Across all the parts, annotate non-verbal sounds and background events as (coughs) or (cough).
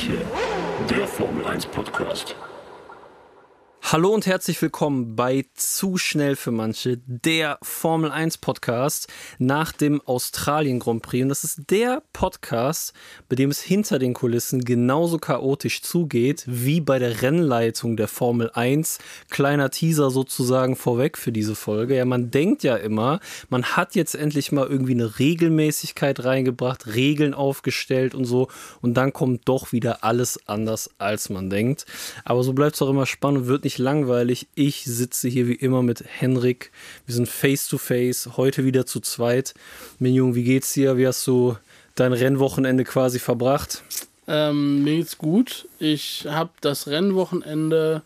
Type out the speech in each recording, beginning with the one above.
manche, der Formel 1 Podcast. Hallo und herzlich willkommen bei Zu schnell für manche, der Formel 1 Podcast nach dem Australien Grand Prix. Und das ist der Podcast, bei dem es hinter den Kulissen genauso chaotisch zugeht wie bei der Rennleitung der Formel 1. Kleiner Teaser sozusagen vorweg für diese Folge. Ja, man denkt ja immer, man hat jetzt endlich mal irgendwie eine Regelmäßigkeit reingebracht, Regeln aufgestellt und so. Und dann kommt doch wieder alles anders, als man denkt. Aber so bleibt es auch immer spannend und wird nicht langweilig. Ich sitze hier wie immer mit Henrik. Wir sind face to face, heute wieder zu zweit. Minjung, wie geht's dir? Wie hast du dein Rennwochenende quasi verbracht? Ähm, mir geht's gut. Ich habe das Rennwochenende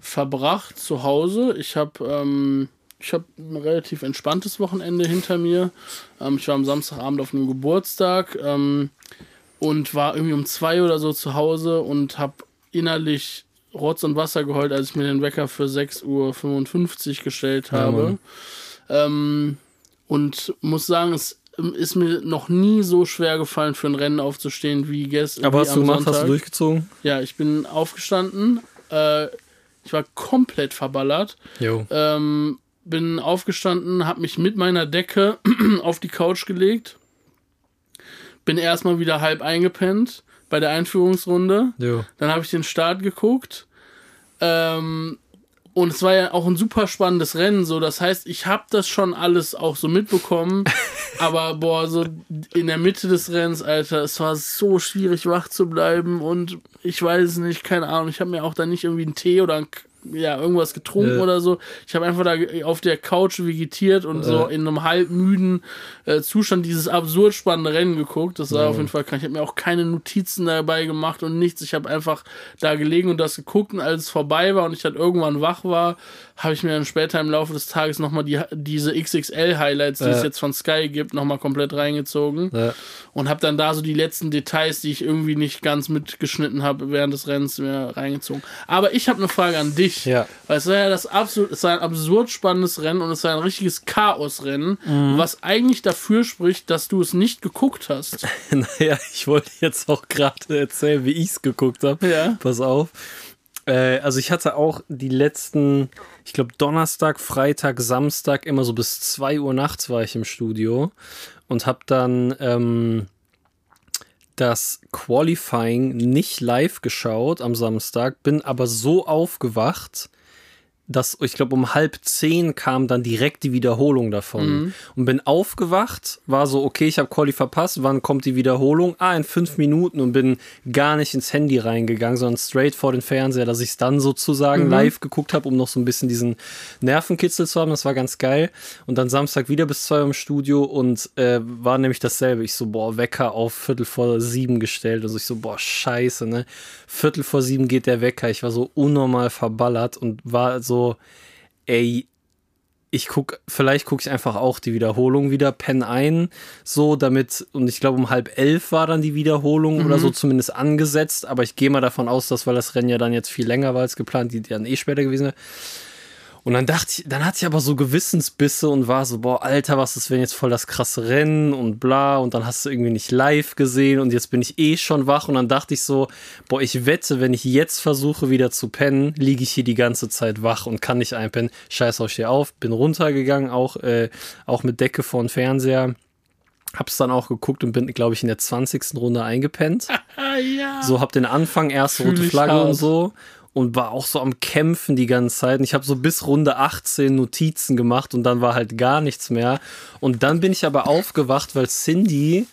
verbracht zu Hause. Ich habe ähm, habe ein relativ entspanntes Wochenende hinter mir. Ähm, ich war am Samstagabend auf einem Geburtstag ähm, und war irgendwie um zwei oder so zu Hause und habe innerlich Rotz und Wasser geheult, als ich mir den Wecker für 6.55 Uhr gestellt habe. Ja, ähm, und muss sagen, es ist mir noch nie so schwer gefallen, für ein Rennen aufzustehen wie gestern. Aber wie hast du gemacht, Sonntag. hast du durchgezogen? Ja, ich bin aufgestanden. Äh, ich war komplett verballert. Jo. Ähm, bin aufgestanden, habe mich mit meiner Decke (clears throat) auf die Couch gelegt. Bin erstmal wieder halb eingepennt bei der Einführungsrunde. Jo. Dann habe ich den Start geguckt. Ähm, und es war ja auch ein super spannendes Rennen, so. Das heißt, ich habe das schon alles auch so mitbekommen. (laughs) aber boah, so in der Mitte des Rennens, Alter, es war so schwierig wach zu bleiben und ich weiß nicht, keine Ahnung. Ich habe mir auch da nicht irgendwie einen Tee oder einen ja, irgendwas getrunken ja. oder so. Ich habe einfach da auf der Couch vegetiert und ja. so in einem halbmüden äh, Zustand dieses absurd spannende Rennen geguckt. Das war ja. auf jeden Fall krass. Ich habe mir auch keine Notizen dabei gemacht und nichts. Ich habe einfach da gelegen und das geguckt und als es vorbei war und ich dann irgendwann wach war, habe ich mir dann später im Laufe des Tages nochmal die, diese XXL-Highlights, die es jetzt von Sky gibt, nochmal komplett reingezogen und habe dann da so die letzten Details, die ich irgendwie nicht ganz mitgeschnitten habe während des Rennens, mir reingezogen. Aber ich habe eine Frage an dich. Ja. Weil es war ja das absolut, es war ein absurd spannendes Rennen und es war ein richtiges Chaosrennen, mhm. was eigentlich dafür spricht, dass du es nicht geguckt hast. (laughs) naja, ich wollte jetzt auch gerade erzählen, wie ich es geguckt habe. Ja. Pass auf. Äh, also ich hatte auch die letzten, ich glaube Donnerstag, Freitag, Samstag immer so bis 2 Uhr nachts war ich im Studio und habe dann ähm, das Qualifying nicht live geschaut am Samstag, bin aber so aufgewacht, dass ich glaube um halb zehn kam dann direkt die Wiederholung davon mhm. und bin aufgewacht, war so okay, ich habe Quali verpasst, wann kommt die Wiederholung? Ah, in fünf Minuten und bin gar nicht ins Handy reingegangen, sondern straight vor den Fernseher, dass ich es dann sozusagen mhm. live geguckt habe, um noch so ein bisschen diesen Nervenkitzel zu haben. Das war ganz geil und dann Samstag wieder bis zwei im Studio und äh, war nämlich dasselbe. Ich so boah Wecker auf Viertel vor sieben gestellt, also ich so boah Scheiße ne, Viertel vor sieben geht der Wecker. Ich war so unnormal verballert und war so so, ey, ich guck, vielleicht gucke ich einfach auch die Wiederholung wieder, pen ein, so damit, und ich glaube um halb elf war dann die Wiederholung mhm. oder so zumindest angesetzt, aber ich gehe mal davon aus, dass, weil das Rennen ja dann jetzt viel länger war als geplant, die dann eh später gewesen wäre, und dann dachte ich, dann hatte ich aber so Gewissensbisse und war so, boah, Alter, was ist, wenn jetzt voll das krasse Rennen und bla und dann hast du irgendwie nicht live gesehen und jetzt bin ich eh schon wach und dann dachte ich so, boah, ich wette, wenn ich jetzt versuche wieder zu pennen, liege ich hier die ganze Zeit wach und kann nicht einpennen. Scheiß auf, steh auf, bin runtergegangen, auch, äh, auch mit Decke vor den Fernseher. Hab's dann auch geguckt und bin, glaube ich, in der 20. Runde eingepennt. (laughs) ja. So hab den Anfang, erste rote Flagge und so und war auch so am Kämpfen die ganze Zeit. Und ich habe so bis Runde 18 Notizen gemacht und dann war halt gar nichts mehr. Und dann bin ich aber aufgewacht, weil Cindy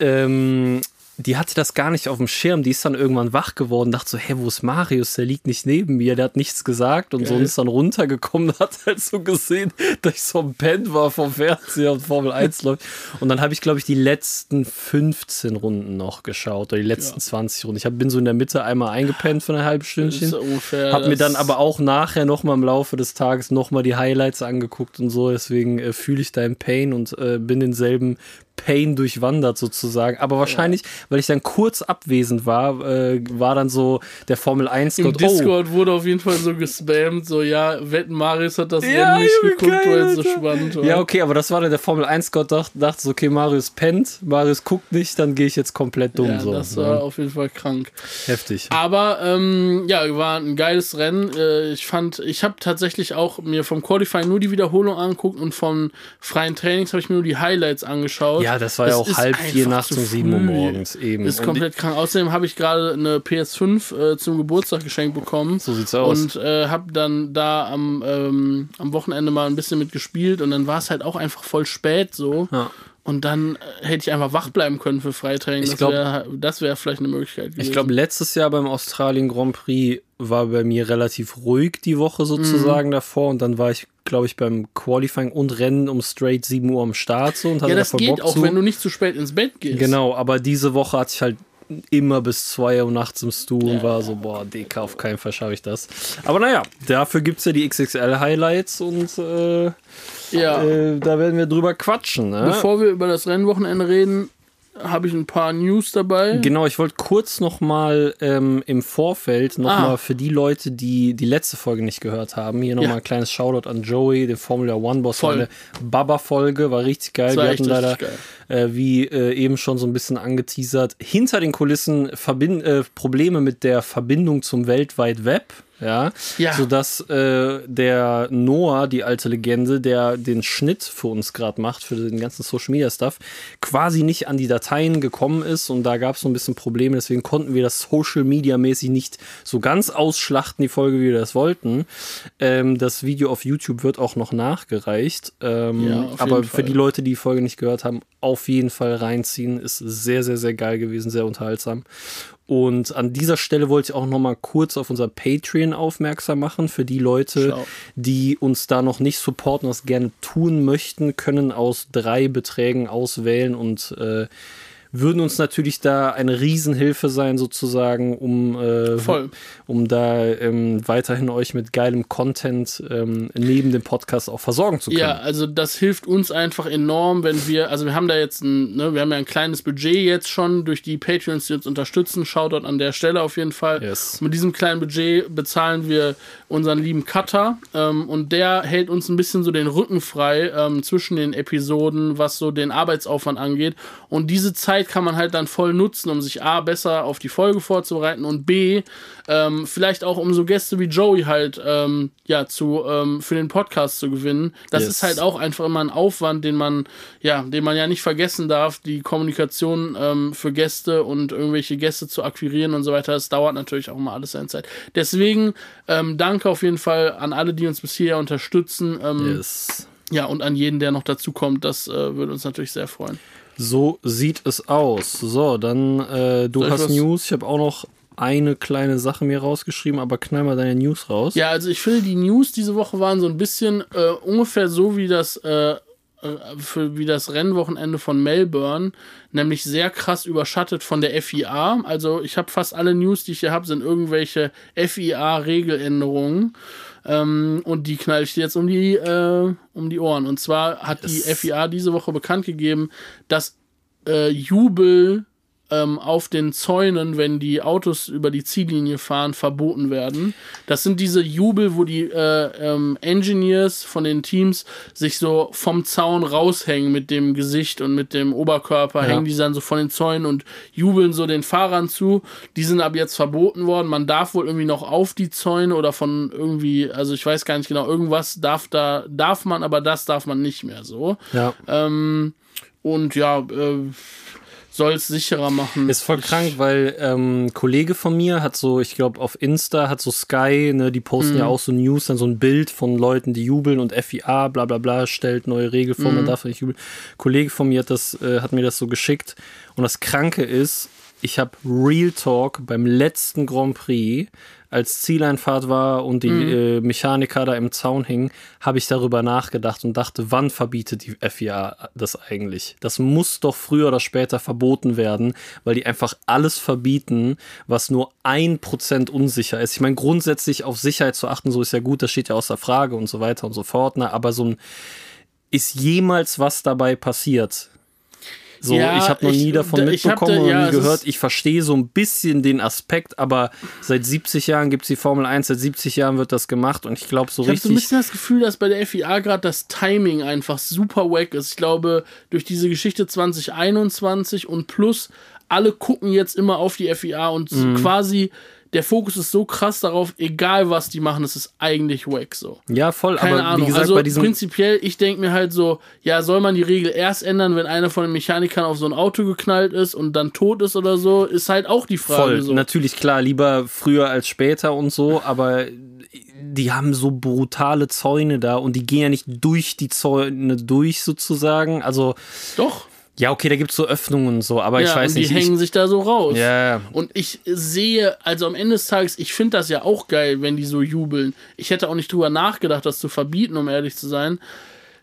ähm, die hatte das gar nicht auf dem Schirm. Die ist dann irgendwann wach geworden, dachte so, hä, wo ist Marius? Der liegt nicht neben mir, der hat nichts gesagt und Geil. so und ist dann runtergekommen, hat halt so gesehen, (laughs) dass ich so ein Pen war vom Fernseher und Formel 1 läuft. Und dann habe ich, glaube ich, die letzten 15 Runden noch geschaut oder die letzten ja. 20 Runden. Ich hab, bin so in der Mitte einmal eingepennt für eine halbe Stündchen. Hab mir dann aber auch nachher nochmal im Laufe des Tages nochmal die Highlights angeguckt und so. Deswegen äh, fühle ich deinen Pain und äh, bin denselben Pain durchwandert sozusagen. Aber wahrscheinlich, weil ich dann kurz abwesend war, äh, war dann so der Formel 1 Im Gott. Discord wurde auf jeden Fall so gespammt, so ja, wetten Marius hat das Ja, Rennen nicht geguckt, geil, weil es so spannend war. Ja, okay, aber das war dann der Formel 1 Gott, dachte, dachte so, okay, Marius pennt, Marius guckt nicht, dann gehe ich jetzt komplett dumm. Ja, so. das war Ja, auf jeden Fall krank. heftig. Aber ähm, ja, war ein geiles Rennen. Äh, ich fand, ich habe tatsächlich auch mir vom Qualifying nur die Wiederholung angeguckt und von freien Trainings habe ich mir nur die Highlights angeschaut. Ja, das war ja auch halb vier nachts um sieben Uhr morgens eben. Ist komplett krank. Außerdem habe ich gerade eine PS5 äh, zum Geburtstag geschenkt bekommen. So sieht's aus. Und äh, habe dann da am, ähm, am Wochenende mal ein bisschen mit gespielt und dann war es halt auch einfach voll spät so. Ja. Und dann äh, hätte ich einfach wach bleiben können für Freitraining. Ich Das glaub- wäre das wär vielleicht eine Möglichkeit gewesen. Ich glaube, letztes Jahr beim Australien Grand Prix war bei mir relativ ruhig die Woche sozusagen davor und dann war ich, glaube ich, beim Qualifying und Rennen um straight 7 Uhr am Start so und hatte ja, das geht Bock auch, zu. wenn du nicht zu spät ins Bett gehst. Genau, aber diese Woche hatte ich halt immer bis 2 Uhr nachts im Stu und Ja, war so, boah, Dicker, auf keinen Fall schaffe ich das. Aber naja, dafür gibt es ja die XXL-Highlights und äh, Ja. äh, da werden wir drüber quatschen. Ne? Bevor wir über das Rennwochenende reden, habe ich ein paar News dabei. Genau, ich wollte kurz noch mal ähm, im Vorfeld noch Ah. für die Leute, die die letzte Folge nicht gehört haben, hier noch Ja. ein kleines Shoutout an Joey, den Formula One Boss. Voll. Eine Baba-Folge, war richtig geil. War Wir hatten leider, richtig äh, wie äh, eben schon so ein bisschen angeteasert, hinter den Kulissen Verbind äh, Probleme mit der Verbindung zum Weltweit Web. Ja, Ja. sodass äh, der Noah, die alte Legende, der den Schnitt für uns gerade macht, für den ganzen Social Media Stuff, quasi nicht an die Dateien gekommen ist und da gab es so ein bisschen Probleme, deswegen konnten wir das Social Media mäßig nicht so ganz ausschlachten, die Folge, wie wir das wollten. Ähm, das Video auf YouTube wird auch noch nachgereicht. Ähm, Ja, aber für die Leute, die die Folge nicht gehört haben, auf jeden Fall reinziehen. Ist sehr, sehr, sehr geil gewesen, sehr unterhaltsam. Und an dieser Stelle wollte ich auch noch mal kurz auf unser Patreon aufmerksam machen. Für die Leute, Schlau. die uns da noch nicht supporten, was gerne tun möchten, können aus drei Beträgen auswählen und äh, würden uns natürlich da eine Riesenhilfe sein, sozusagen, um, äh, Voll. um da ähm, weiterhin euch mit geilem Content ähm, neben dem Podcast auch versorgen zu können. Ja, also das hilft uns einfach enorm, wenn wir, also wir haben da jetzt ein, ne, wir haben ja ein kleines Budget jetzt schon durch die Patreons, die uns unterstützen. Shoutout an der Stelle auf jeden Fall. Yes. Mit diesem kleinen Budget bezahlen wir unseren lieben Cutter ähm, und der hält uns ein bisschen so den Rücken frei ähm, zwischen den Episoden, was so den Arbeitsaufwand angeht. Und diese Zeit kann man halt dann voll nutzen, um sich A, besser auf die Folge vorzubereiten und B, ähm, vielleicht auch um so Gäste wie Joey halt ähm, ja zu ähm, für den Podcast zu gewinnen. Das Yes. ist halt auch einfach immer ein Aufwand, den man ja, den man ja nicht vergessen darf, die Kommunikation ähm, für Gäste und irgendwelche Gäste zu akquirieren und so weiter. Das dauert natürlich auch immer alles seine Zeit. Deswegen ähm, danke auf jeden Fall an alle, die uns bis hierher unterstützen. Ähm, Yes. Ja, und an jeden, der noch dazu kommt. Das äh, würde uns natürlich sehr freuen. So sieht es aus. So, dann äh, du Soll ich hast was- News. Ich habe auch noch eine kleine Sache mir rausgeschrieben, aber knall mal deine News raus. Ja, also ich finde, die News diese Woche waren so ein bisschen äh, ungefähr so wie das, äh, für, wie das Rennwochenende von Melbourne, nämlich sehr krass überschattet von der FIA. Also ich habe fast alle News, die ich hier habe, sind irgendwelche FIA-Regeländerungen. Ähm, und die knall ich dir jetzt um die, äh, um die Ohren. Und zwar hat die Yes. FIA diese Woche bekannt gegeben, dass äh, Jubel ähm, auf den Zäunen, wenn die Autos über die Ziellinie fahren, verboten werden. Das sind diese Jubel, wo die äh, ähm, Engineers von den Teams sich so vom Zaun raushängen mit dem Gesicht und mit dem Oberkörper, hängen die dann so von den Zäunen und jubeln so den Fahrern zu. Die sind ab jetzt verboten worden. Man darf wohl irgendwie noch auf die Zäune oder von irgendwie, also ich weiß gar nicht genau, irgendwas darf da, darf man, aber das darf man nicht mehr so. Ja. Ähm, und ja, äh, soll es sicherer machen. Ist voll krank, weil ähm, ein Kollege von mir hat so, ich glaube, auf Insta hat so Sky, ne, die posten Mhm. ja auch so News, dann so ein Bild von Leuten, die jubeln und FIA, bla bla bla, stellt neue Regel vor, Mhm. man darf nicht jubeln. Ein Kollege von mir hat das, äh, hat mir das so geschickt. Und das Kranke ist, ich habe Real Talk beim letzten Grand Prix, als Zieleinfahrt war und die Mhm. äh, Mechaniker da im Zaun hingen, habe ich darüber nachgedacht und dachte, wann verbietet die FIA das eigentlich? Das muss doch früher oder später verboten werden, weil die einfach alles verbieten, was nur ein Prozent unsicher ist. Ich meine, grundsätzlich auf Sicherheit zu achten, so ist ja gut, das steht ja außer Frage und so weiter und so fort. Ne? Aber so ein, ist jemals was dabei passiert? So, Ja, ich habe noch ich- nie davon ich hab mitbekommen da- und ja, nie es gehört. Ich verstehe so ein bisschen den Aspekt, aber seit 70 Jahren gibt es die Formel 1, seit 70 Jahren wird das gemacht und ich glaube so Ich habe so ein richtig. bisschen das Gefühl, dass bei der FIA gerade das Timing einfach super wack ist. Ich glaube, durch diese Geschichte 2021 und plus, alle gucken jetzt immer auf die FIA und Mhm. quasi der Fokus ist so krass darauf, egal was die machen, es ist eigentlich wack so. ja, voll, Keine aber Ahnung. wie gesagt, also bei diesem. prinzipiell, ich denke mir halt so, ja, soll man die Regel erst ändern, wenn einer von den Mechanikern auf so ein Auto geknallt ist und dann tot ist oder so, ist halt auch die Frage. Voll, so. natürlich klar, lieber früher als später und so, aber die haben so brutale Zäune da und die gehen ja nicht durch die Zäune durch sozusagen. Also, Doch. Ja, okay, da gibt es so Öffnungen und so, aber ja, ich weiß und die nicht. hängen sich da so raus. ich, ja, Und ich sehe, also am Ende des Tages, ich finde das ja auch geil, wenn die so jubeln. Ich hätte auch nicht drüber nachgedacht, das zu verbieten, um ehrlich zu sein.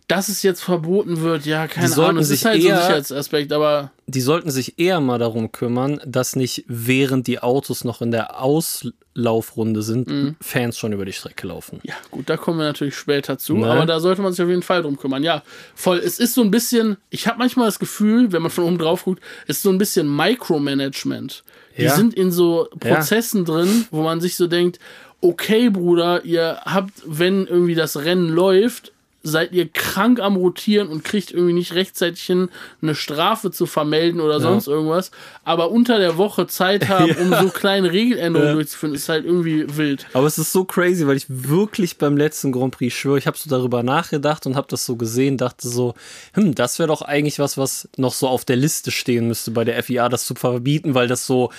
Dass es jetzt verboten wird, ja, keine Ahnung. Es ist halt so ein eher- Sicherheitsaspekt, aber die sollten sich eher mal darum kümmern, dass nicht während die Autos noch in der Auslaufrunde sind, Mhm. Fans schon über die Strecke laufen. ja, gut, da kommen wir natürlich später zu. Ne? Aber da sollte man sich auf jeden Fall drum kümmern. Ja, voll. Es ist so ein bisschen, ich habe manchmal das Gefühl, wenn man von oben drauf guckt, es ist so ein bisschen Micromanagement. Die Ja. sind in so Ja. Prozessen drin, wo man sich so denkt, okay, Bruder, ihr habt, wenn irgendwie das Rennen läuft, seid ihr krank am Rotieren und kriegt irgendwie nicht rechtzeitig hin, eine Strafe zu vermelden oder sonst irgendwas. Aber unter der Woche Zeit (laughs) haben, um so kleine Regeländerungen durchzuführen, ist halt irgendwie wild. Aber es ist so crazy, weil ich wirklich beim letzten Grand Prix schwöre, ich habe so darüber nachgedacht und habe das so gesehen, dachte so, hm, das wäre doch eigentlich was, was noch so auf der Liste stehen müsste bei der FIA, das zu verbieten, weil das so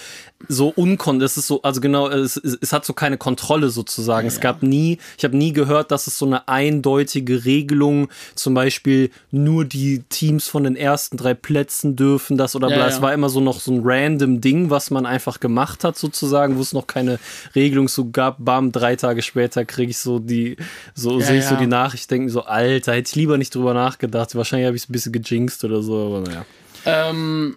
so unkon, das ist so, also genau, es, es, es hat so keine Kontrolle sozusagen. Es gab nie, ich habe nie gehört, dass es so eine eindeutige Regelung, zum Beispiel nur die Teams von den ersten drei Plätzen dürfen das oder bla. ja. Es war immer so noch so ein random Ding, was man einfach gemacht hat sozusagen, wo es noch keine Regelung so gab. Bam, drei Tage später kriege ich so die, so Ja, sehe ich so die Nachricht, denke so, Alter, hätte ich lieber nicht drüber nachgedacht. Wahrscheinlich habe ich es ein bisschen gejinxt oder so, aber naja. Ähm,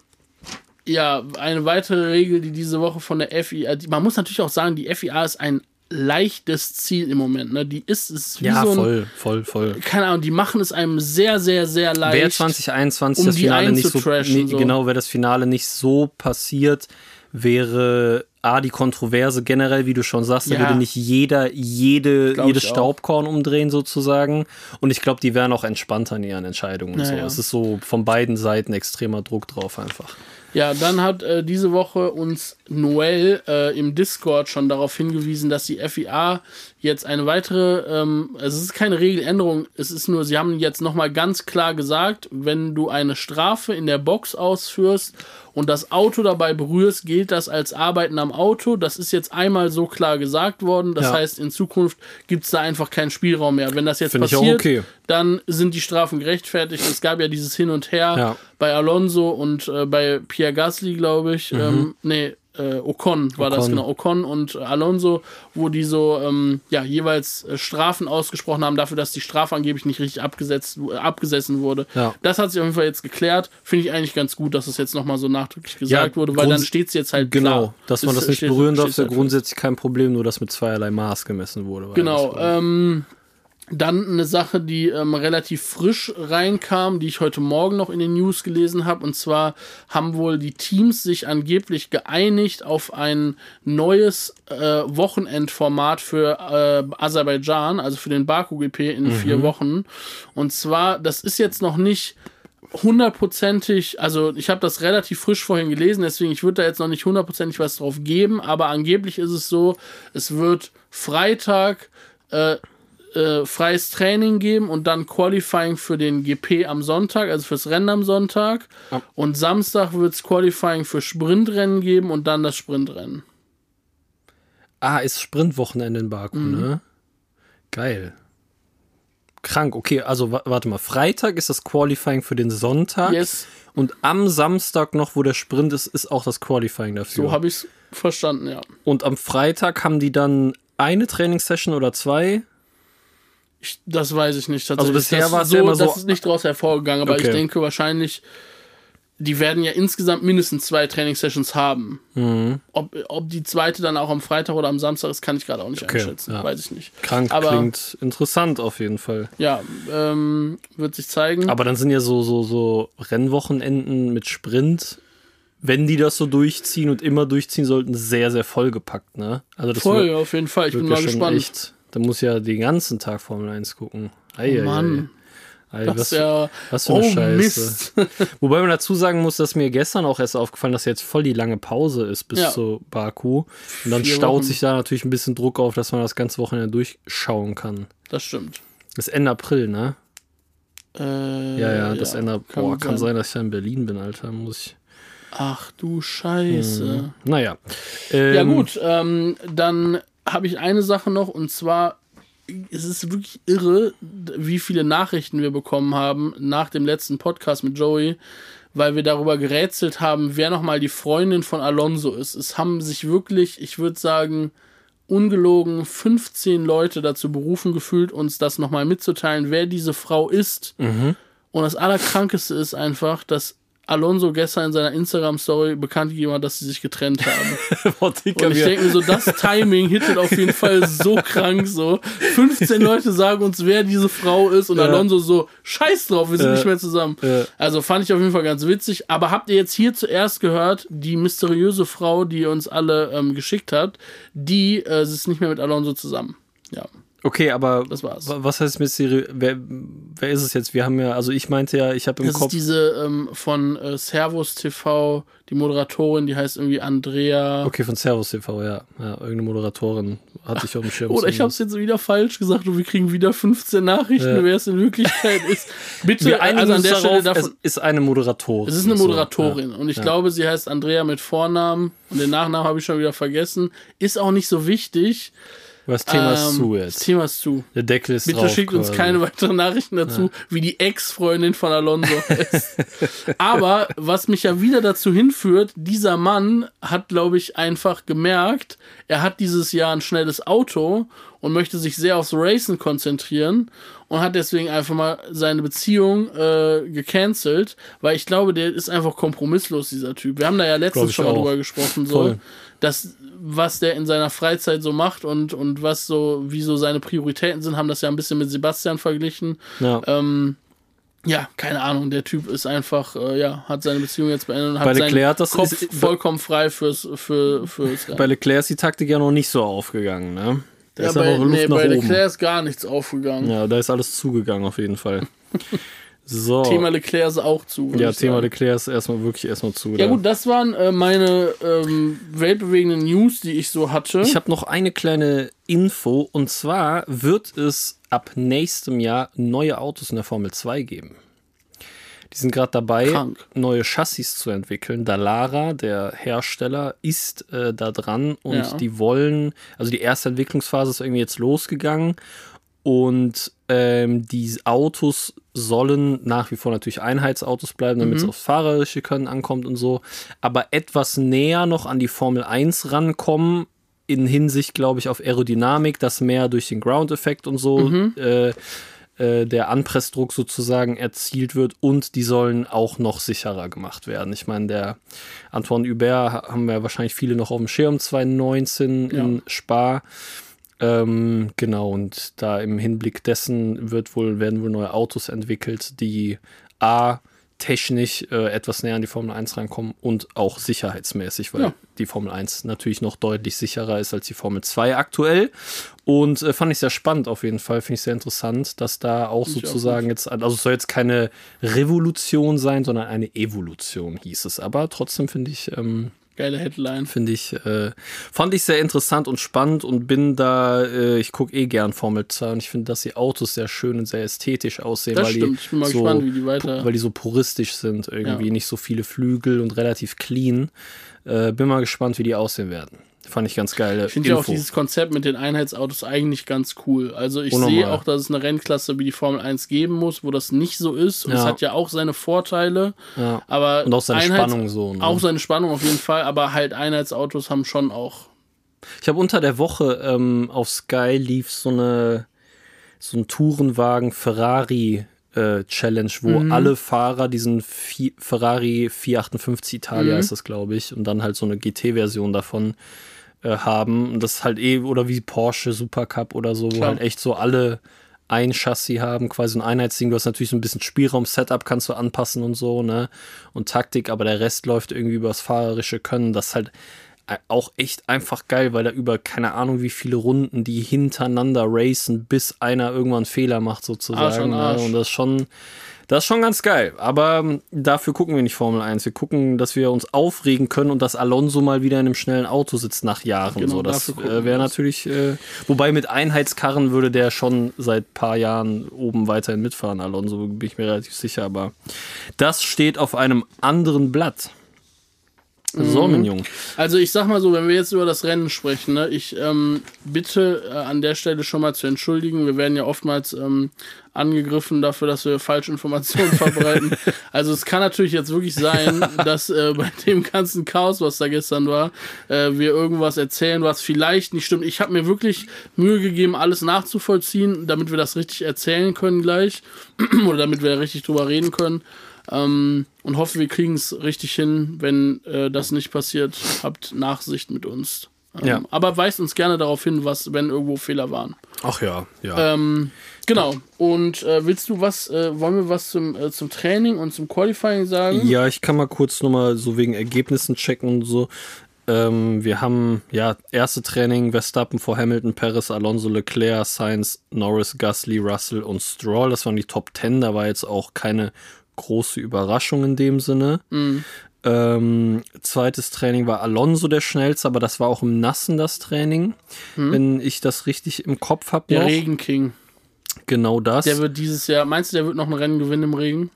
ja, eine weitere Regel, die diese Woche von der FIA, man muss natürlich auch sagen, die FIA ist ein leichtes Ziel im Moment. Ne? Die ist, ist wie Ja, so ein, voll, voll, voll. keine Ahnung, die machen es einem sehr, sehr, sehr leicht. Wäre 2021 um das Finale nicht so, nee, so. genau, wäre das Finale nicht so passiert, wäre A, die Kontroverse generell, wie du schon sagst, da Ja. würde nicht jeder jede, Glaub jedes auch. Staubkorn umdrehen sozusagen. Und ich glaube, die wären auch entspannter in ihren Entscheidungen und Ja, so. ja. Es ist so von beiden Seiten extremer Druck drauf einfach. Ja, dann hat äh, diese Woche uns Noel äh, im Discord schon darauf hingewiesen, dass die FIA jetzt eine weitere, ähm, also es ist keine Regeländerung, es ist nur, sie haben jetzt nochmal ganz klar gesagt, wenn du eine Strafe in der Box ausführst und das Auto dabei berührst, gilt das als Arbeiten am Auto. Das ist jetzt einmal so klar gesagt worden. Das Ja. heißt, in Zukunft gibt es da einfach keinen Spielraum mehr. Wenn das jetzt auch passiert, okay. dann sind die Strafen gerechtfertigt. Es gab ja dieses Hin und Her Ja. bei Alonso und äh, bei Pierre Gasly, glaube ich. Ähm, nee, äh, Ocon war das genau. Ocon und Alonso, wo die so ähm, ja, jeweils äh, Strafen ausgesprochen haben dafür, dass die Strafe angeblich nicht richtig abgesetzt, äh, abgesessen wurde. Ja. Das hat sich auf jeden Fall jetzt geklärt. Finde ich eigentlich ganz gut, dass es jetzt nochmal so nachdrücklich gesagt wurde, weil dann steht es jetzt halt Genau, klar. dass man Es das nicht steht- berühren darf, ist ja halt grundsätzlich kein Problem, nur dass mit zweierlei Maß gemessen wurde. ja Genau. das. Ähm, dann eine Sache, die ähm, relativ frisch reinkam, die ich heute Morgen noch in den News gelesen habe. Und zwar haben wohl die Teams sich angeblich geeinigt auf ein neues äh, Wochenendformat für äh, Aserbaidschan, also für den Baku GP in vier Wochen. Und zwar, das ist jetzt noch nicht hundertprozentig, also ich habe das relativ frisch vorhin gelesen, deswegen ich würde da jetzt noch nicht hundertprozentig was drauf geben, aber angeblich ist es so, es wird Freitag äh, äh, freies Training geben und dann Qualifying für den GP am Sonntag, also fürs Rennen am Sonntag. Ja. Und Samstag wird es Qualifying für Sprintrennen geben und dann das Sprintrennen. Ah, ist Sprintwochenende in Baku, Mhm. ne? Geil. Krank, okay, also wa- warte mal, Freitag ist das Qualifying für den Sonntag Yes, und am Samstag noch, wo der Sprint ist, ist auch das Qualifying dafür. so habe ich es verstanden, ja. und am Freitag haben die dann eine Trainingssession oder zwei? Ich, das weiß ich nicht tatsächlich. Also bisher war es so, ja immer so- Das ist nicht daraus hervorgegangen, aber ich Okay. denke wahrscheinlich die werden ja insgesamt mindestens zwei Trainingssessions haben. Mhm. Ob, ob die zweite dann auch am Freitag oder am Samstag ist, kann ich gerade auch nicht einschätzen. ja. Weiß ich nicht. Krank Aber- klingt interessant auf jeden Fall. Ja, ähm, wird sich zeigen. Aber dann sind ja so, so, so Rennwochenenden mit Sprint, wenn die das so durchziehen und immer durchziehen sollten, sehr, sehr vollgepackt, ne? Also das Voll, wird- auf jeden Fall. Ich bin mal gespannt. Echt, da muss ja den ganzen Tag Formel 1 gucken. Ei, Oh ei, Mann. ei. Ei, Das was, ja. was für eine oh, Scheiße. (laughs) Wobei man dazu sagen muss, dass mir gestern auch erst aufgefallen, dass jetzt voll die lange Pause ist bis Ja. zu Baku. Und dann Vier staut Wochen. sich da natürlich ein bisschen Druck auf, dass man das ganze Wochenende durchschauen kann. Das stimmt. Das ist Ende April, ne? Äh, Ja, ja, das Ende. kann Boah, kann sein. sein, dass ich da in Berlin bin, Alter. Muss ich. Ach du Scheiße. Naja. Ähm, Ja, gut, ähm, dann habe ich eine Sache noch und zwar, es ist wirklich irre, wie viele Nachrichten wir bekommen haben nach dem letzten Podcast mit Joey, weil wir darüber gerätselt haben, wer nochmal die Freundin von Alonso ist. Es haben sich wirklich, ich würde sagen, ungelogen 15 Leute dazu berufen gefühlt, uns das nochmal mitzuteilen, wer diese Frau ist. Mhm. Und das Allerkrankeste ist einfach, dass Alonso gestern in seiner Instagram-Story bekannt gegeben hat, dass sie sich getrennt haben. (laughs) Und ich denke mir so, das Timing hittet auf jeden Fall so krank so. 15 Leute sagen uns, wer diese Frau ist und Ja. Alonso so, scheiß drauf, wir sind Ja. nicht mehr zusammen. Ja. Also fand ich auf jeden Fall ganz witzig. Aber habt ihr jetzt hier zuerst gehört, die mysteriöse Frau, die ihr uns alle ähm, geschickt habt, die äh, ist nicht mehr mit Alonso zusammen. Ja, Okay, aber das war's. wa- was heißt Mysterio? Wer, wer ist es jetzt? Wir haben ja, also ich meinte ja, ich habe im Das Kopf. ist diese ähm, von äh, Servus TV, die Moderatorin, die heißt irgendwie Andrea. Okay, von Servus TV, ja. ja. Irgendeine Moderatorin hatte ich auf dem Schirm. (laughs) Oder ich habe es jetzt wieder falsch gesagt und wir kriegen wieder 15 Nachrichten, Ja. wir es in Wirklichkeit ist. (laughs) Bitte, Wir also an der Stelle darauf, davon. es ist eine Moderatorin. Es ist eine So, Moderatorin und ich ja. glaube, sie heißt Andrea mit Vornamen und den Nachnamen habe ich schon wieder vergessen. Ist auch nicht so wichtig. Ja. Das Thema ist Ähm, zu Das jetzt. Thema ist zu. Der Deckel ist Bitte drauf. schickt uns quasi. keine weiteren Nachrichten dazu, wie die Ex-Freundin von Alonso (laughs) ist. Aber was mich ja wieder dazu hinführt, dieser Mann hat, glaube ich, einfach gemerkt, er hat dieses Jahr ein schnelles Auto und möchte sich sehr aufs Racen konzentrieren und hat deswegen einfach mal seine Beziehung äh, gecancelt, weil ich glaube, der ist einfach kompromisslos, dieser Typ. Wir haben da ja letztens schon mal auch. drüber gesprochen, so, Voll. Dass was der in seiner Freizeit so macht und, und was so, wie so seine Prioritäten sind, haben das ja ein bisschen mit Sebastian verglichen. Ja. Ähm, ja, keine Ahnung, der Typ ist einfach, äh, ja, hat seine Beziehung jetzt beendet und Bei hat seinen Leclerc, das Kopf ist- vollkommen frei fürs, für, fürs Bei Leclerc ist die Taktik ja noch nicht so aufgegangen, ne? Da ja, ist bei, aber Luft nee, nach bei oben. Leclerc ist gar nichts aufgegangen. Ja, da ist alles zugegangen auf jeden Fall. (laughs) So. Thema Leclerc ist auch zu. ja, Thema sagen. Leclerc ist erstmal wirklich erstmal zu. Ja da. gut, das waren äh, meine ähm, weltbewegenden News, die ich so hatte. Ich habe noch eine kleine Info und zwar wird es ab nächstem Jahr neue Autos in der Formel 2 geben. Die sind gerade dabei, Krank. neue Chassis zu entwickeln. Dalara, der Hersteller, ist äh, da dran und Ja. die wollen, also die erste Entwicklungsphase ist irgendwie jetzt losgegangen und ähm, die Autos sollen nach wie vor natürlich Einheitsautos bleiben, damit es aufs fahrerische Können ankommt und so, aber etwas näher noch an die Formel 1 rankommen, in Hinsicht, glaube ich, auf Aerodynamik, dass mehr durch den Ground-Effekt und so äh, äh, der Anpressdruck sozusagen erzielt wird und die sollen auch noch sicherer gemacht werden. Ich meine, der Antoine Hubert ha- haben wir wahrscheinlich viele noch auf dem Schirm 2019 in Spa. Ähm, genau, und da im Hinblick dessen wird wohl, werden wohl neue Autos entwickelt, die A technisch äh, etwas näher an die Formel 1 rankommen und auch sicherheitsmäßig, weil Ja. die Formel 1 natürlich noch deutlich sicherer ist als die Formel 2 aktuell. Und äh, fand ich sehr spannend auf jeden Fall, finde ich sehr interessant, dass da auch ich auch sozusagen jetzt, also es soll jetzt keine Revolution sein, sondern eine Evolution hieß es. Aber trotzdem finde ich, ähm, Geile Headline. finde ich, äh, fand ich sehr interessant und spannend und bin da, äh, ich gucke eh gern Formel 2 und ich finde, dass die Autos sehr schön und sehr ästhetisch aussehen, Das weil stimmt. die so, gespannt, die weil die so puristisch sind irgendwie, Ja. nicht so viele Flügel und relativ clean. Äh, bin mal gespannt, wie die aussehen werden. Fand ich ganz geile Ich finde ja auch dieses Konzept mit den Einheitsautos eigentlich ganz cool. Also ich Unnormal. sehe auch, dass es eine Rennklasse wie die Formel 1 geben muss, wo das nicht so ist. Und es Ja. hat ja auch seine Vorteile. ja. Aber Und auch seine Einheits- Spannung so. Ne? Auch seine Spannung auf jeden Fall, aber halt Einheitsautos haben schon auch. Ich habe unter der Woche ähm, auf Sky lief so eine so ein Tourenwagen Ferrari äh, Challenge, wo alle Fahrer diesen Vi- Ferrari 458 Italia ist das, glaube ich, und dann halt so eine GT-Version davon äh, haben. Und das halt eh, oder wie Porsche Supercup oder so, wo Klar. halt echt so alle ein Chassis haben, quasi ein Einheitsding. Du hast natürlich so ein bisschen Spielraum, Setup kannst du anpassen und so, ne? Und Taktik, aber der Rest läuft irgendwie übers fahrerische Können. Das ist halt äh, auch echt einfach geil, weil da über keine Ahnung wie viele Runden die hintereinander racen, bis einer irgendwann einen Fehler macht Arsch sozusagen. an Arsch. Ne? Und das ist schon, das ist schon ganz geil. Aber ähm, dafür gucken wir nicht Formel 1. Wir gucken, dass wir uns aufregen können und dass Alonso mal wieder in einem schnellen Auto sitzt nach Jahren. Genau, so, das äh, wäre natürlich, äh, wobei mit Einheitskarren würde der schon seit paar Jahren oben weiterhin mitfahren, Alonso, bin ich mir relativ sicher. Aber das steht auf einem anderen Blatt. So, Mhm. Also ich sag mal so, wenn wir jetzt über das Rennen sprechen, ne, ich ähm, bitte äh, an der Stelle schon mal zu entschuldigen. Wir werden ja oftmals ähm, angegriffen dafür, dass wir falsche Informationen (laughs) verbreiten. Also es kann natürlich jetzt wirklich sein, (laughs) dass äh, bei dem ganzen Chaos, was da gestern war, äh, wir irgendwas erzählen, was vielleicht nicht stimmt. Ich habe mir wirklich Mühe gegeben, alles nachzuvollziehen, damit wir das richtig erzählen können gleich (clears throat) oder damit wir richtig drüber reden können. Ähm, und hoffe, wir kriegen es richtig hin. Wenn äh, das nicht passiert, habt Nachsicht mit uns. Ähm, Ja. Aber weist uns gerne darauf hin, was, wenn irgendwo Fehler waren. Ach ja, ja. Ähm, genau. Und äh, willst du was, äh, wollen wir was zum, äh, zum Training und zum Qualifying sagen? Ja, ich kann mal kurz nochmal so wegen Ergebnissen checken und so. Ähm, wir haben ja erste Training Verstappen vor Hamilton, Perez, Alonso, Leclerc, Sainz, Norris, Gasly, Russell und Stroll. Das waren die Top 10. Da war jetzt auch keine große Überraschung in dem Sinne. Ähm, zweites Training war Alonso der schnellste, aber das war auch im Nassen das Training, wenn ich das richtig im Kopf habe. Der noch. Regenking. Genau das. Der wird dieses Jahr, meinst du, der wird noch ein Rennen gewinnen im Regen?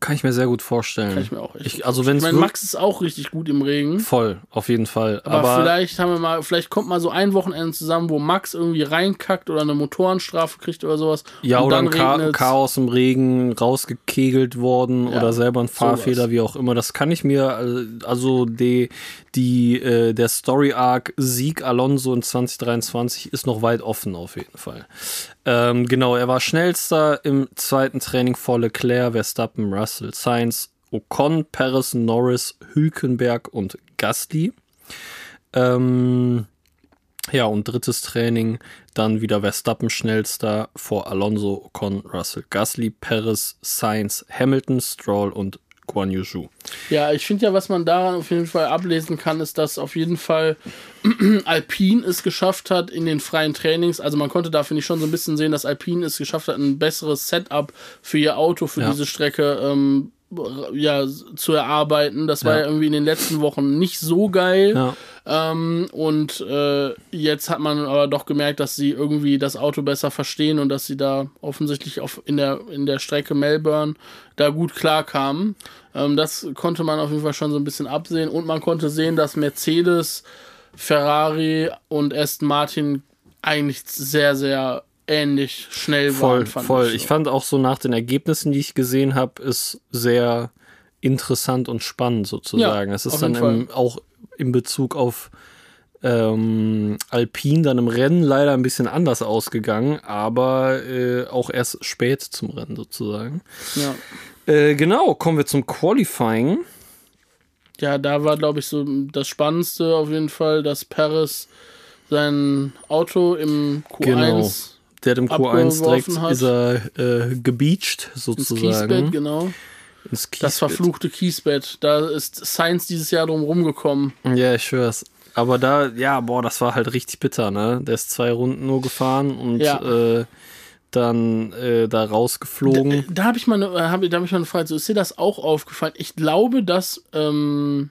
Kann ich mir sehr gut vorstellen. Kann ich mir auch echt Ich, also Ich es meine, Max ist auch richtig gut im Regen. voll, auf jeden Fall. Aber, Aber, vielleicht haben wir mal, vielleicht kommt mal so ein Wochenende zusammen, wo Max irgendwie reinkackt oder eine Motorenstrafe kriegt oder sowas. ja, und oder dann ein regnet's. Chaos im Regen rausgekegelt worden Ja, oder selber ein Fahrfehler, sowas. wie auch immer. Das kann ich mir, äh, also die, die, äh, der Story Arc Sieg Alonso in 2023 ist noch weit offen auf jeden Fall. Ähm, genau, er war schnellster im zweiten Training vor Leclerc, Verstappen, Russell, Sainz, Ocon, Perez, Norris, Hülkenberg und Gasly. Ähm, ja, und drittes Training, dann wieder Verstappen schnellster vor Alonso, Ocon, Russell, Gasly, Perez, Sainz, Hamilton, Stroll und Guan Yu Zhu. Ja, ich finde ja, was man daran auf jeden Fall ablesen kann, ist, dass auf jeden Fall (clears throat) Alpine es geschafft hat in den freien Trainings. Also man konnte da, finde ich, schon so ein bisschen sehen, dass Alpine es geschafft hat, ein besseres Setup für ihr Auto, für Ja. diese Strecke ähm, ja, zu erarbeiten. Das war Ja. ja irgendwie in den letzten Wochen nicht so geil. Ja. Ähm, und äh, jetzt hat man aber doch gemerkt, dass sie irgendwie das Auto besser verstehen und dass sie da offensichtlich auf, in, der, in der Strecke Melbourne da gut klarkamen. Ähm, das konnte man auf jeden Fall schon so ein bisschen absehen. Und man konnte sehen, dass Mercedes, Ferrari und Aston Martin eigentlich sehr, sehr ähnlich schnell Voll, waren. fand voll. so. Ich fand auch so nach den Ergebnissen, die ich gesehen habe, ist sehr interessant und spannend sozusagen. Ja, es ist dann im, auch in Bezug auf ähm, Alpine dann im Rennen leider ein bisschen anders ausgegangen, aber äh, auch erst spät zum Rennen sozusagen. ja. Äh, genau, kommen wir zum Qualifying. Ja, da war, glaube ich, so das Spannendste auf jeden Fall, dass Paris sein Auto im Q1 Genau. Der hat im Q1 direkt hat. ist er äh, gebeacht sozusagen. Kiesbett, genau. Das Kiesbett. verfluchte Kiesbett. Da ist Science dieses Jahr drum rumgekommen. Ja, ich schwör's. Aber da, ja, boah, das war halt richtig bitter, ne? Der ist zwei Runden nur gefahren und Ja. äh, dann äh, da rausgeflogen. Da habe ich mal eine, äh, hab, da hab ich mal eine Frage. So, ist dir das auch aufgefallen? Ich glaube, dass ähm,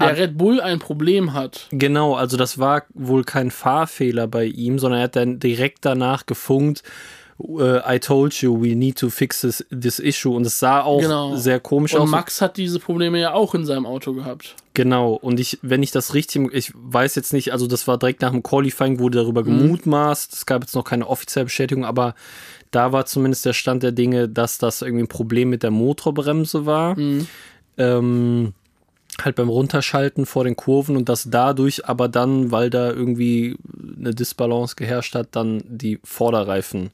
der Ah. Red Bull ein Problem hat. Genau, also das war wohl kein Fahrfehler bei ihm, sondern er hat dann direkt danach gefunkt, äh, I told you, we need to fix this, this issue. Und es sah auch Genau. sehr komisch Und aus. Max hat diese Probleme ja auch in seinem Auto gehabt. Genau, und ich, wenn ich das richtig, ich weiß jetzt nicht, also das war direkt nach dem Qualifying, wurde darüber Mhm. gemutmaßt, es gab jetzt noch keine offizielle Bestätigung, aber da war zumindest der Stand der Dinge, dass das irgendwie ein Problem mit der Motorbremse war. Mhm. Ähm, halt beim Runterschalten vor den Kurven und dass dadurch aber dann, weil da irgendwie eine Disbalance geherrscht hat, dann die Vorderreifen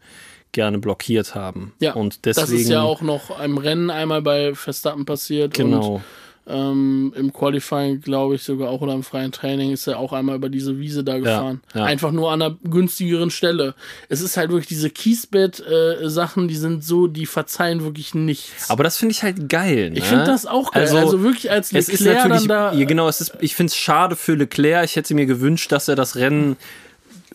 gerne blockiert haben. Ja, und deswegen, das ist ja auch noch im Rennen einmal bei Verstappen passiert. genau. Und ähm, im Qualifying, glaube ich, sogar auch oder im freien Training ist er auch einmal über diese Wiese da gefahren. ja. Einfach nur an einer günstigeren Stelle. Es ist halt wirklich diese Kiesbett-Sachen, die sind so, die verzeihen wirklich nichts. Aber das finde ich halt geil. Ne? ich finde das auch geil. Also, Also, wirklich als Es ist Leclerc natürlich, dann da. ja, genau, es ist, ich finde es schade für Leclerc. Ich hätte mir gewünscht, dass er das Rennen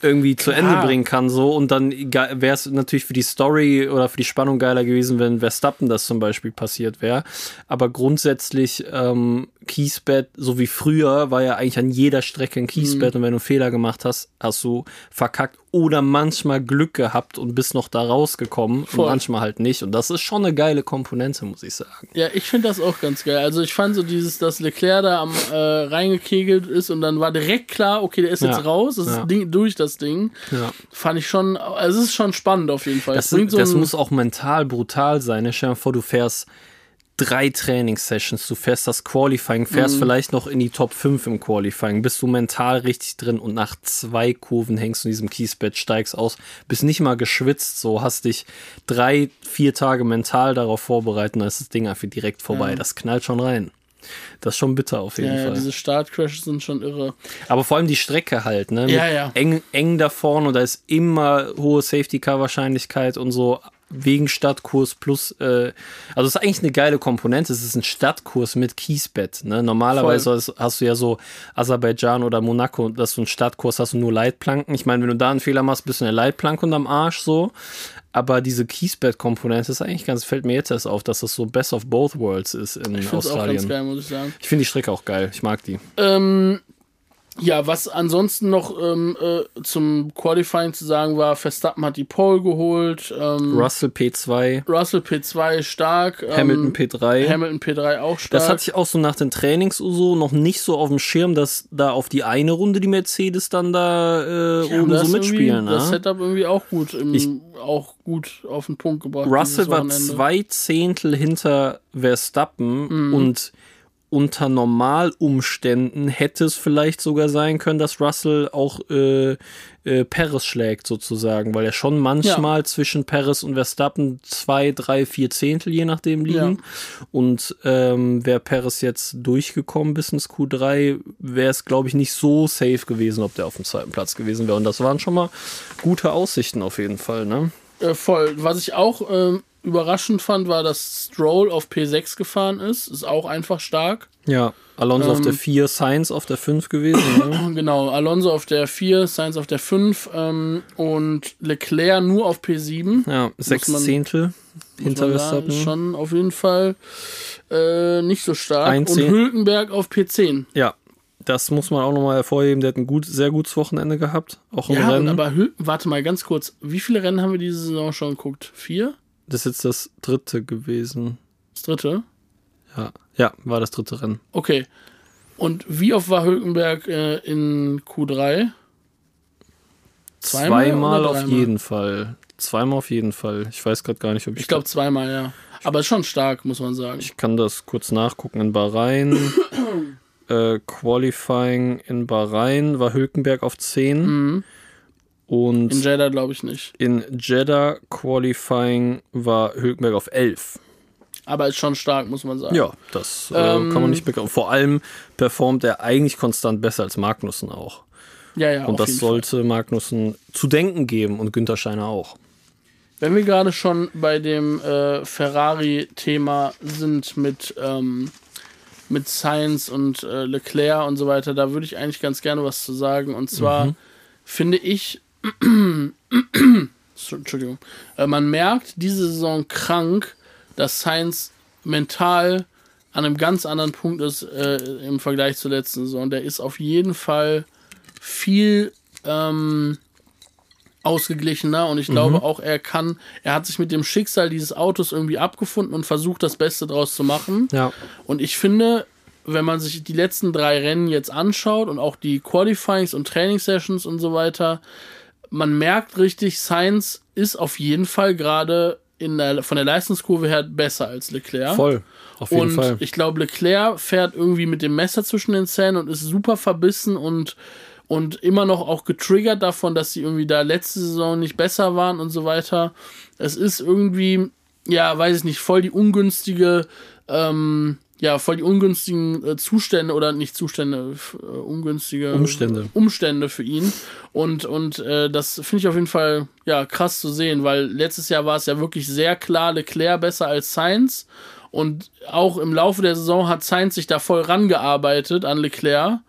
irgendwie zu Ende bringen kann, so. Und dann wäre es natürlich für die Story oder für die Spannung geiler gewesen, wenn Verstappen das zum Beispiel passiert wäre. Aber grundsätzlich, ähm, Kiesbett, so wie früher, war ja eigentlich an jeder Strecke ein Kiesbett Mhm. und wenn du einen Fehler gemacht hast, hast du verkackt oder manchmal Glück gehabt und bist noch da rausgekommen Voll. und manchmal halt nicht. Und das ist schon eine geile Komponente, muss ich sagen. Ja, ich finde das auch ganz geil. Also ich fand so dieses, dass Leclerc da am äh, reingekegelt ist und dann war direkt klar, okay, der ist Ja. jetzt raus, das Ja. ist Ding, durch das Ding. Ja. Fand ich schon, also es ist schon spannend auf jeden Fall. Das, bringt so das muss auch mental brutal sein. Ne? Stell dir vor, du fährst drei Trainingssessions, du fährst das Qualifying, fährst Mhm. vielleicht noch in die Top 5 im Qualifying, bist du mental richtig drin und nach zwei Kurven hängst du in diesem Kiesbett, steigst aus, bist nicht mal geschwitzt, so hast dich drei, vier Tage mental darauf vorbereitet und dann ist das Ding einfach direkt vorbei. Das knallt schon rein. Das ist schon bitter auf jeden ja, ja, Fall. diese Startcrashes sind schon irre. Aber vor allem die Strecke halt, ne? Mit Ja, ja. Eng, eng da vorne und da ist immer hohe Safety-Car-Wahrscheinlichkeit und so wegen Stadtkurs plus, äh, also es ist eigentlich eine geile Komponente. Es ist ein Stadtkurs mit Kiesbett. Ne? Normalerweise hast, hast du ja so Aserbaidschan oder Monaco, dass du einen Stadtkurs hast und nur Leitplanken. Ich meine, wenn du da einen Fehler machst, bist du eine Leitplanke unterm Arsch so. Aber diese Kiesbett-Komponente ist eigentlich ganz, fällt mir jetzt erst auf, dass das so Best of Both Worlds ist in Ich es auch ganz Australien. geil, muss ich sagen. Ich finde die Strecke auch geil. Ich mag die. Ähm, ja, was ansonsten noch ähm, äh, zum Qualifying zu sagen war, Verstappen hat die Pole geholt, ähm, Russell P2, Russell P2 stark, ähm, Hamilton P3. Hamilton P3 auch stark. Das hatte ich auch so nach den Trainings so noch nicht so auf dem Schirm, dass da auf die eine Runde die Mercedes dann da äh, Ja, oben das so mitspielen. Das Ne? Setup irgendwie auch gut, im, Ich- auch gut auf den Punkt gebracht. Russell war zwei Zehntel hinter Verstappen Mhm. und unter Normalumständen hätte es vielleicht sogar sein können, dass Russell auch äh, äh, Perez schlägt sozusagen, weil er schon manchmal zwischen Perez und Verstappen zwei, drei, vier Zehntel je nachdem liegen. Und ähm, wäre Perez jetzt durchgekommen bis ins Q3, wäre es glaube ich nicht so safe gewesen, ob der auf dem zweiten Platz gewesen wäre. Und das waren schon mal gute Aussichten auf jeden Fall. Ne? Äh, voll. Was ich auch ähm, überraschend fand, war, dass Stroll auf P6 gefahren ist. Ist auch einfach stark. Ja, Alonso auf Ähm, der 4, Sainz auf der 5 gewesen. Ne? (clears throat) Genau, Alonso auf der 4, Sainz auf der 5 ähm, und Leclerc nur auf P7. Ja, 6 man- Zehntel hinter Verstappen. Schon auf jeden Fall äh, nicht so stark. Ein und Zehn- Hülkenberg auf P10. Ja, das muss man auch nochmal hervorheben. Der hat ein gut, sehr gutes Wochenende gehabt. Auch im Ja, Rennen. aber warte mal ganz kurz. Wie viele Rennen haben wir diese Saison schon geguckt? Vier? Das ist jetzt das dritte gewesen. Das dritte? Ja, ja war das dritte Rennen. Okay. Und wie oft war Hülkenberg äh, in Q3? Zweimal Zweimal auf jeden Fall. Zweimal auf jeden Fall. Ich weiß gerade gar nicht, ob ich. Ich glaube zweimal, ja. Aber ist schon stark, muss man sagen. ich kann das kurz nachgucken. In Bahrain. (coughs) äh, Qualifying in Bahrain war Hülkenberg auf 10. Mhm. Und In Jeddah glaube ich nicht. in Jeddah Qualifying war Hülkenberg auf 11. Aber ist schon stark, muss man sagen. Ja, das äh, Ähm, kann man nicht meckern. Vor allem performt er eigentlich konstant besser als Magnussen auch. ja, ja Und das sollte Magnussen zu denken geben und Günther Steiner auch. Wenn wir gerade schon bei dem äh, Ferrari-Thema sind mit, ähm, mit Sainz und äh, Leclerc und so weiter, da würde ich eigentlich ganz gerne was zu sagen. Und zwar finde ich, Entschuldigung, äh, man merkt diese Saison krank, dass Sainz mental an einem ganz anderen Punkt ist äh, im Vergleich zur letzten Saison. Der ist auf jeden Fall viel ähm, ausgeglichener und ich glaube auch, er kann, er hat sich mit dem Schicksal dieses Autos irgendwie abgefunden und versucht, das Beste draus zu machen. Ja. Und ich finde, wenn man sich die letzten drei Rennen jetzt anschaut und auch die Qualifyings und Trainingssessions und so weiter, man merkt richtig, Sainz ist auf jeden Fall gerade in der, von der Leistungskurve her besser als Leclerc. Voll. Auf jeden und Fall. ich glaube, Leclerc fährt irgendwie mit dem Messer zwischen den Zähnen und ist super verbissen und, und immer noch auch getriggert davon, dass sie irgendwie da letzte Saison nicht besser waren und so weiter. Es ist irgendwie, ja, weiß ich nicht, voll die ungünstige, ähm, ja, voll die ungünstigen äh, Zustände oder nicht Zustände, äh, ungünstige Umstände. Umstände für ihn. Und, und äh, das finde ich auf jeden Fall ja krass zu sehen, weil letztes Jahr war es ja wirklich sehr klar Leclerc besser als Sainz. Und auch im Laufe der Saison hat Sainz sich da voll rangearbeitet an Leclerc.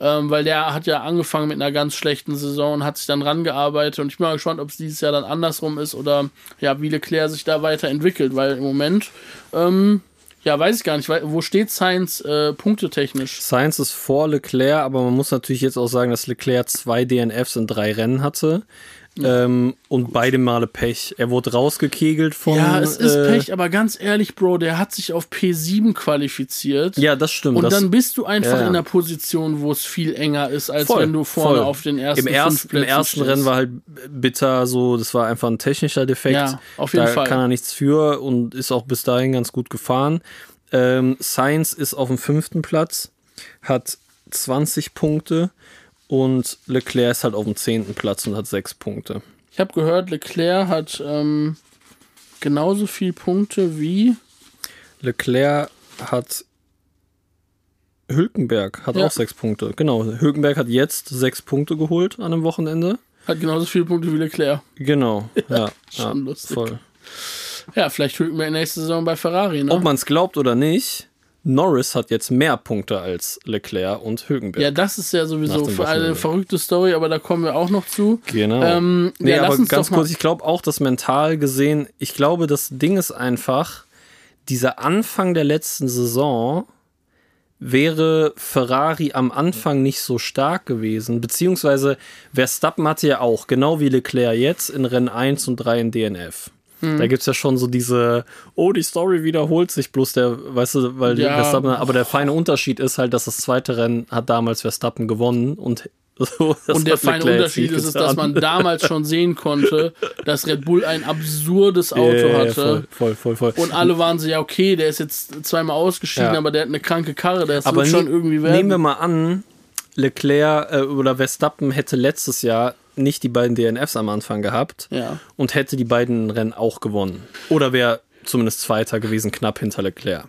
Ähm, weil der hat ja angefangen mit einer ganz schlechten Saison und hat sich dann rangearbeitet. Und ich bin mal gespannt, ob es dieses Jahr dann andersrum ist oder ja, wie Leclerc sich da weiterentwickelt, weil im Moment ähm, ja, weiß ich gar nicht. Wo steht Science äh, punktetechnisch? Science ist vor Leclerc, aber man muss natürlich jetzt auch sagen, dass Leclerc zwei DNFs in drei Rennen hatte. Ähm, und beide Male Pech. Er wurde rausgekegelt von. Ja, es ist äh, Pech, aber ganz ehrlich, Bro, der hat sich auf P7 qualifiziert. Ja, das stimmt. Und das, dann bist du einfach ja, in einer Position, wo es viel enger ist, als Voll, wenn du vorne voll. auf den ersten Im, fünf Im ersten stehst. Rennen war halt bitter, so, das war einfach ein technischer Defekt. Ja, auf jeden da Fall. kann er nichts für und ist auch bis dahin ganz gut gefahren. Ähm, Sainz ist auf dem fünften Platz, hat 20 Punkte und Leclerc ist halt auf dem zehnten Platz und hat sechs Punkte. Ich habe gehört, Leclerc hat ähm, genauso viel Punkte wie. Leclerc hat Hülkenberg hat Ja. auch sechs Punkte. Genau, Hülkenberg hat jetzt sechs Punkte geholt an einem Wochenende. Hat genauso viele Punkte wie Leclerc. Genau, (laughs) ja, ja, schon lustig. voll. Ja, vielleicht Hülkenberg nächste Saison bei Ferrari, ne? Ob man es glaubt oder nicht, Norris hat jetzt mehr Punkte als Leclerc und Hülkenberg. ja, das ist ja sowieso eine verrückte Story, aber da kommen wir auch noch zu. Genau. Ähm, nee, ja, aber ganz kurz, ich glaube auch, dass mental gesehen, ich glaube, das Ding ist einfach, dieser Anfang der letzten Saison wäre Ferrari am Anfang nicht so stark gewesen, beziehungsweise Verstappen hatte ja auch, genau wie Leclerc jetzt, in Rennen 1 und 3 in DNF. Da gibt es ja schon so diese, oh, die Story wiederholt sich, bloß der, weißt du, weil Ja. Verstappen, aber der feine Unterschied ist halt, dass das zweite Rennen hat damals Verstappen gewonnen und (laughs) so, Und der feine Leclerc Unterschied ist, es, dass man damals schon sehen konnte, dass Red Bull ein absurdes Auto ja, hatte. Voll, voll, voll. voll. Und alle waren so, ja, okay, der ist jetzt zweimal ausgeschieden, Ja. aber der hat eine kranke Karre, der Aber wird schon irgendwie werden. nehmen wir mal an, Leclerc äh, oder Verstappen hätte letztes Jahr nicht die beiden DNFs am Anfang gehabt Ja. und hätte die beiden Rennen auch gewonnen. Oder wäre zumindest Zweiter gewesen, knapp hinter Leclerc.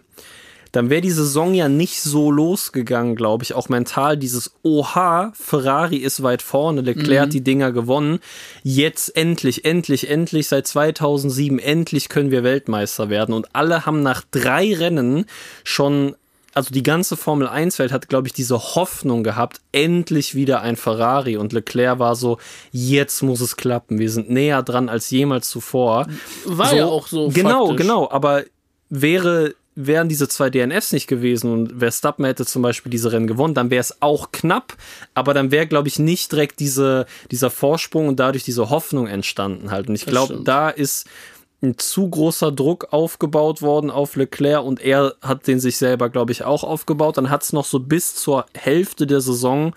Dann wäre die Saison ja nicht so losgegangen, glaube ich, auch mental. Dieses Oha, Ferrari ist weit vorne, Leclerc hat die Dinger gewonnen. Jetzt endlich, endlich, endlich, seit 2007, endlich können wir Weltmeister werden. Und alle haben nach drei Rennen schon also die ganze Formel 1-Welt hat, glaube ich, diese Hoffnung gehabt, endlich wieder ein Ferrari. Und Leclerc war so, jetzt muss es klappen. Wir sind näher dran als jemals zuvor. War ja auch so. Genau, faktisch. genau. Aber wäre, wären diese zwei DNFs nicht gewesen und Verstappen hätte zum Beispiel diese Rennen gewonnen, dann wäre es auch knapp. Aber dann wäre, glaube ich, nicht direkt diese, dieser Vorsprung und dadurch diese Hoffnung entstanden halt. Und ich glaube, da ist ein zu großer Druck aufgebaut worden auf Leclerc und er hat den sich selber, glaube ich, auch aufgebaut. Dann hat es noch so bis zur Hälfte der Saison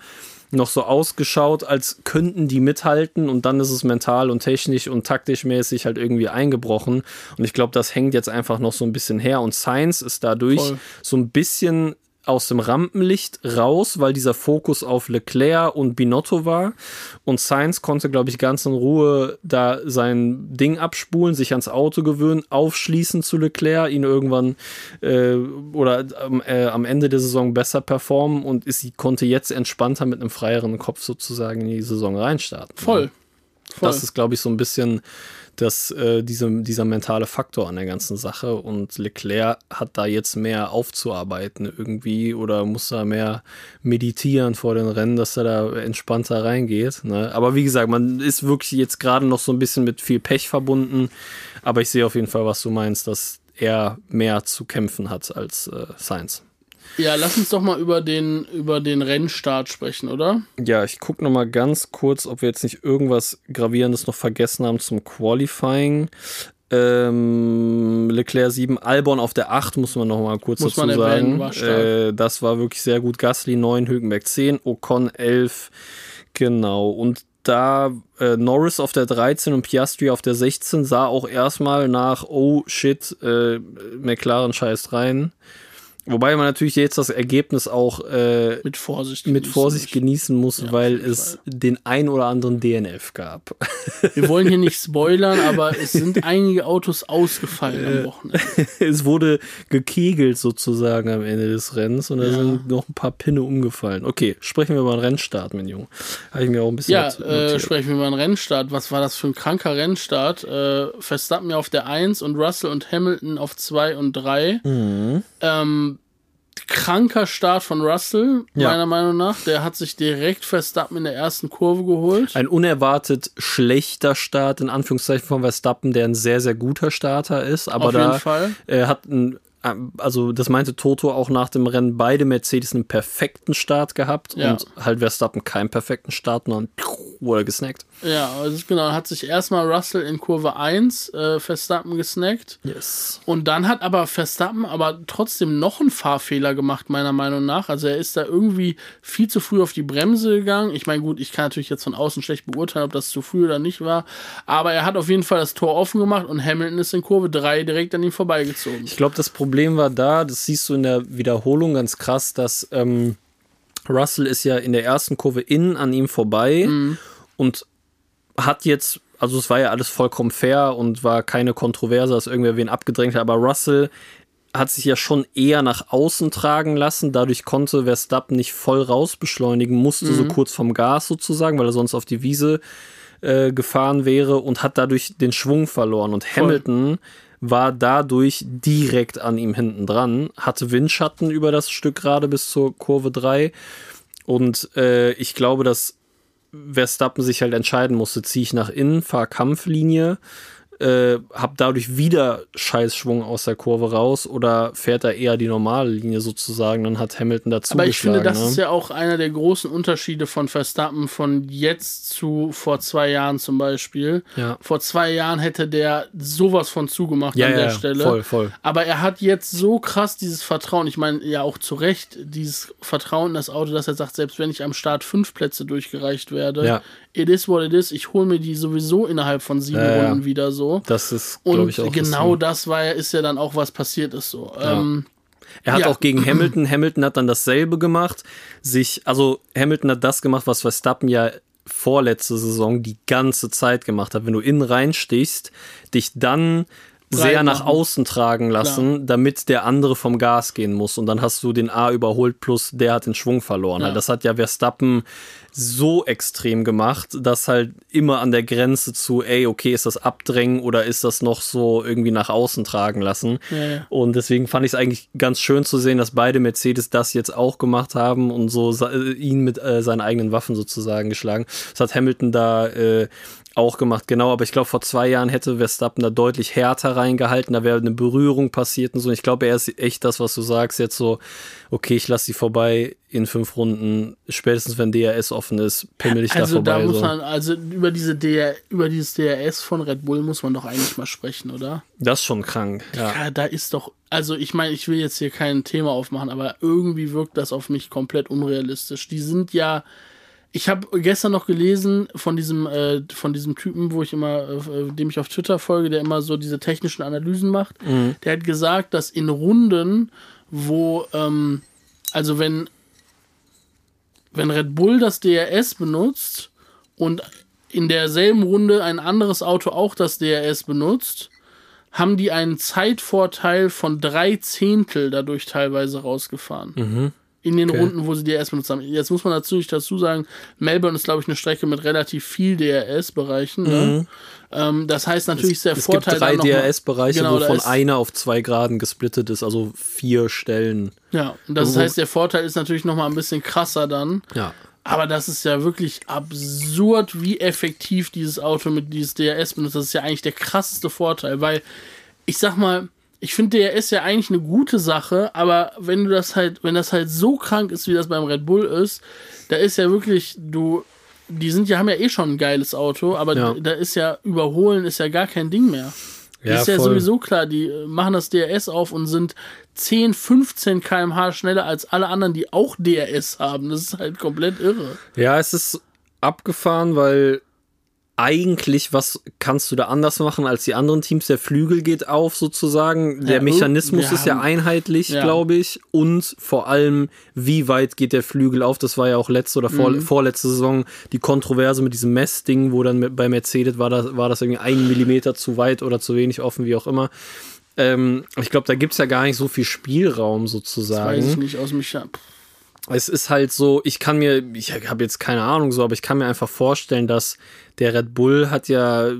noch so ausgeschaut, als könnten die mithalten und dann ist es mental und technisch und taktisch mäßig halt irgendwie eingebrochen. Und ich glaube, das hängt jetzt einfach noch so ein bisschen her und Science ist dadurch Voll. so ein bisschen aus dem Rampenlicht raus, weil dieser Fokus auf Leclerc und Binotto war. Und Sainz konnte, glaube ich, ganz in Ruhe da sein Ding abspulen, sich ans Auto gewöhnen, aufschließen zu Leclerc, ihn irgendwann äh, oder ähm, äh, am Ende der Saison besser performen und ist, konnte jetzt entspannter mit einem freieren Kopf sozusagen in die Saison reinstarten. Voll. Voll. Das ist, glaube ich, so ein bisschen das, äh, diese, dieser mentale Faktor an der ganzen Sache. Und Leclerc hat da jetzt mehr aufzuarbeiten irgendwie oder muss da mehr meditieren vor den Rennen, dass er da entspannter reingeht. Ne? Aber wie gesagt, man ist wirklich jetzt gerade noch so ein bisschen mit viel Pech verbunden. Aber ich sehe auf jeden Fall, was du meinst, dass er mehr zu kämpfen hat als äh, Sainz. Ja, lass uns doch mal über den, über den Rennstart sprechen, oder? Ja, ich gucke noch mal ganz kurz, ob wir jetzt nicht irgendwas Gravierendes noch vergessen haben zum Qualifying. Ähm, Leclerc 7, Albon auf der 8, muss man noch mal kurz Muss dazu sagen. war. Äh, das war wirklich sehr gut. Gasly 9, Hülkenberg 10, Ocon 11. Genau. Und da äh, Norris auf der 13 und Piastri auf der 16 sah auch erstmal nach, oh shit, äh, McLaren scheißt rein. Wobei man natürlich jetzt das Ergebnis auch äh, Mit Vorsicht. mit genießen Vorsicht muss. genießen muss, Ja, weil es den ein oder anderen DNF gab. Wir wollen hier nicht spoilern, aber es (laughs) sind einige Autos ausgefallen am Wochenende. (laughs) es wurde gekegelt sozusagen am Ende des Rennens und da Ja. sind noch ein paar Pinne umgefallen. Okay, sprechen wir über den Rennstart, mein Junge. Habe ich mir auch ein bisschen Ja, äh, sprechen wir mal einen Rennstart. Was war das für ein kranker Rennstart? Äh, Verstappen ja auf der 1 und Russell und Hamilton auf 2 und 3. Mhm. Ähm, kranker Start von Russell, Ja. meiner Meinung nach. Der hat sich direkt Verstappen in der ersten Kurve geholt. Ein unerwartet schlechter Start, in Anführungszeichen, von Verstappen, der ein sehr, sehr guter Starter ist. Aber auf da Fall. äh, hat ein, also das meinte Toto auch nach dem Rennen, beide Mercedes einen perfekten Start gehabt Ja. und halt Verstappen keinen perfekten Start, und wurde gesnackt. Ja, also genau, hat sich erstmal Russell in Kurve 1 äh, Verstappen gesnackt. Yes. Und dann hat aber Verstappen aber trotzdem noch einen Fahrfehler gemacht, meiner Meinung nach. Also er ist da irgendwie viel zu früh auf die Bremse gegangen. Ich meine, gut, ich kann natürlich jetzt von außen schlecht beurteilen, ob das zu früh oder nicht war. Aber er hat auf jeden Fall das Tor offen gemacht und Hamilton ist in Kurve 3 direkt an ihm vorbeigezogen. Ich glaube, das Problem war da, das siehst du in der Wiederholung ganz krass, dass ähm, Russell ist ja in der ersten Kurve innen an ihm vorbei und hat jetzt, also es war ja alles vollkommen fair und war keine Kontroverse, dass irgendwer wen abgedrängt hat, aber Russell hat sich ja schon eher nach außen tragen lassen. Dadurch konnte Verstappen nicht voll raus beschleunigen, musste so kurz vom Gas sozusagen, weil er sonst auf die Wiese äh, gefahren wäre und hat dadurch den Schwung verloren. Und Hamilton war dadurch direkt an ihm hinten dran, hatte Windschatten über das Stück gerade bis zur Kurve 3. Und äh, ich glaube, dass Verstappen sich halt entscheiden musste, ziehe ich nach innen, fahre Kampflinie, äh, hab dadurch wieder Scheißschwung aus der Kurve raus oder fährt er eher die normale Linie sozusagen, dann hat Hamilton dazu Aber ich finde, das ne? ist ja auch einer der großen Unterschiede von Verstappen von jetzt zu vor zwei Jahren zum Beispiel. Ja. Vor zwei Jahren hätte der sowas von zugemacht Ja, an der ja, Stelle. voll, voll. Aber er hat jetzt so krass dieses Vertrauen, ich meine ja auch zu Recht, dieses Vertrauen in das Auto, dass er sagt, selbst wenn ich am Start fünf Plätze durchgereicht werde. It is what it is, ich hole mir die sowieso innerhalb von sieben Ja, ja. Runden wieder so. Das ist, glaube ich, auch genau das. war ja, ist ja dann auch was passiert ist so. Ähm, Er hat Ja. auch gegen (clears throat) Hamilton, Hamilton hat dann dasselbe gemacht, sich, also Hamilton hat das gemacht, was Verstappen ja vorletzte Saison die ganze Zeit gemacht hat. Wenn du innen reinstichst, dich dann sehr nach machen. außen tragen lassen, damit der andere vom Gas gehen muss. Und dann hast du den A überholt, plus der hat den Schwung verloren. Ja. Das hat ja Verstappen so extrem gemacht, dass halt immer an der Grenze zu, ey, okay, ist das Abdrängen oder ist das noch so irgendwie nach außen tragen lassen? Ja, ja. Und deswegen fand ich es eigentlich ganz schön zu sehen, dass beide Mercedes das jetzt auch gemacht haben und so äh, ihn mit äh, seinen eigenen Waffen sozusagen geschlagen. Das hat Hamilton da äh, auch gemacht, genau. Aber ich glaube, vor zwei Jahren hätte Verstappen da deutlich härter reingehalten. Da wäre eine Berührung passiert und so. Ich glaube, er ist echt das, was du sagst, jetzt so, okay, ich lasse sie vorbei in fünf Runden. Spätestens wenn DRS offen ist, pimmel ich Also da da vorbei. muss so. man, also über diese DR, über dieses DRS von Red Bull muss man doch eigentlich mal sprechen, oder? das ist schon krank. Ja. Ja, da ist doch, also ich meine, ich will jetzt hier kein Thema aufmachen, aber irgendwie wirkt das auf mich komplett unrealistisch. Die sind ja, ich habe gestern noch gelesen von diesem, äh, von diesem Typen, wo ich immer, äh, dem ich auf Twitter folge, der immer so diese technischen Analysen macht. Der hat gesagt, dass in Runden, wo, ähm, also wenn, wenn Red Bull das DRS benutzt und in derselben Runde ein anderes Auto auch das DRS benutzt, haben die einen Zeitvorteil von drei Zehntel dadurch teilweise rausgefahren. In den Okay. Runden, wo sie DRS benutzt haben. Jetzt muss man natürlich dazu sagen, Melbourne ist, glaube ich, eine Strecke mit relativ viel DRS-Bereichen. Ne? Ähm, das heißt natürlich ist der Es Vorteil. gibt drei DRS-Bereiche, Genau, wovon einer auf zwei Graden gesplittet ist, also vier Stellen. Ja, und das heißt, der Vorteil ist natürlich noch mal ein bisschen krasser dann. Ja. Aber das ist ja wirklich absurd, wie effektiv dieses Auto mit dieses DRS benutzt. Das ist ja eigentlich der krasseste Vorteil, weil ich sag mal, ich finde DRS ja eigentlich eine gute Sache, aber wenn du das halt, wenn das halt so krank ist, wie das beim Red Bull ist, da ist ja wirklich, du, die sind ja, haben ja eh schon ein geiles Auto, aber Ja. da ist ja, überholen ist ja gar kein Ding mehr. Ja, ist ja voll. sowieso klar, die machen das DRS auf und sind 10, 15 km/h schneller als alle anderen, die auch DRS haben. Das ist halt komplett irre. Ja, es ist abgefahren, weil eigentlich, was kannst du da anders machen als die anderen Teams? Der Flügel geht auf sozusagen. Der Mechanismus ist ja einheitlich, ja. glaube ich. Und vor allem, wie weit geht der Flügel auf? Das war ja auch letzte oder vor, mhm. vorletzte Saison die Kontroverse mit diesem Messding, wo dann bei Mercedes war das, war das irgendwie ein Millimeter zu weit oder zu wenig offen, wie auch immer. Ähm, ich glaube, da gibt es ja gar nicht so viel Spielraum sozusagen. Das weiß ich nicht aus mich es ist halt so, ich kann mir, ich habe jetzt keine Ahnung so, aber ich kann mir einfach vorstellen, dass der Red Bull hat ja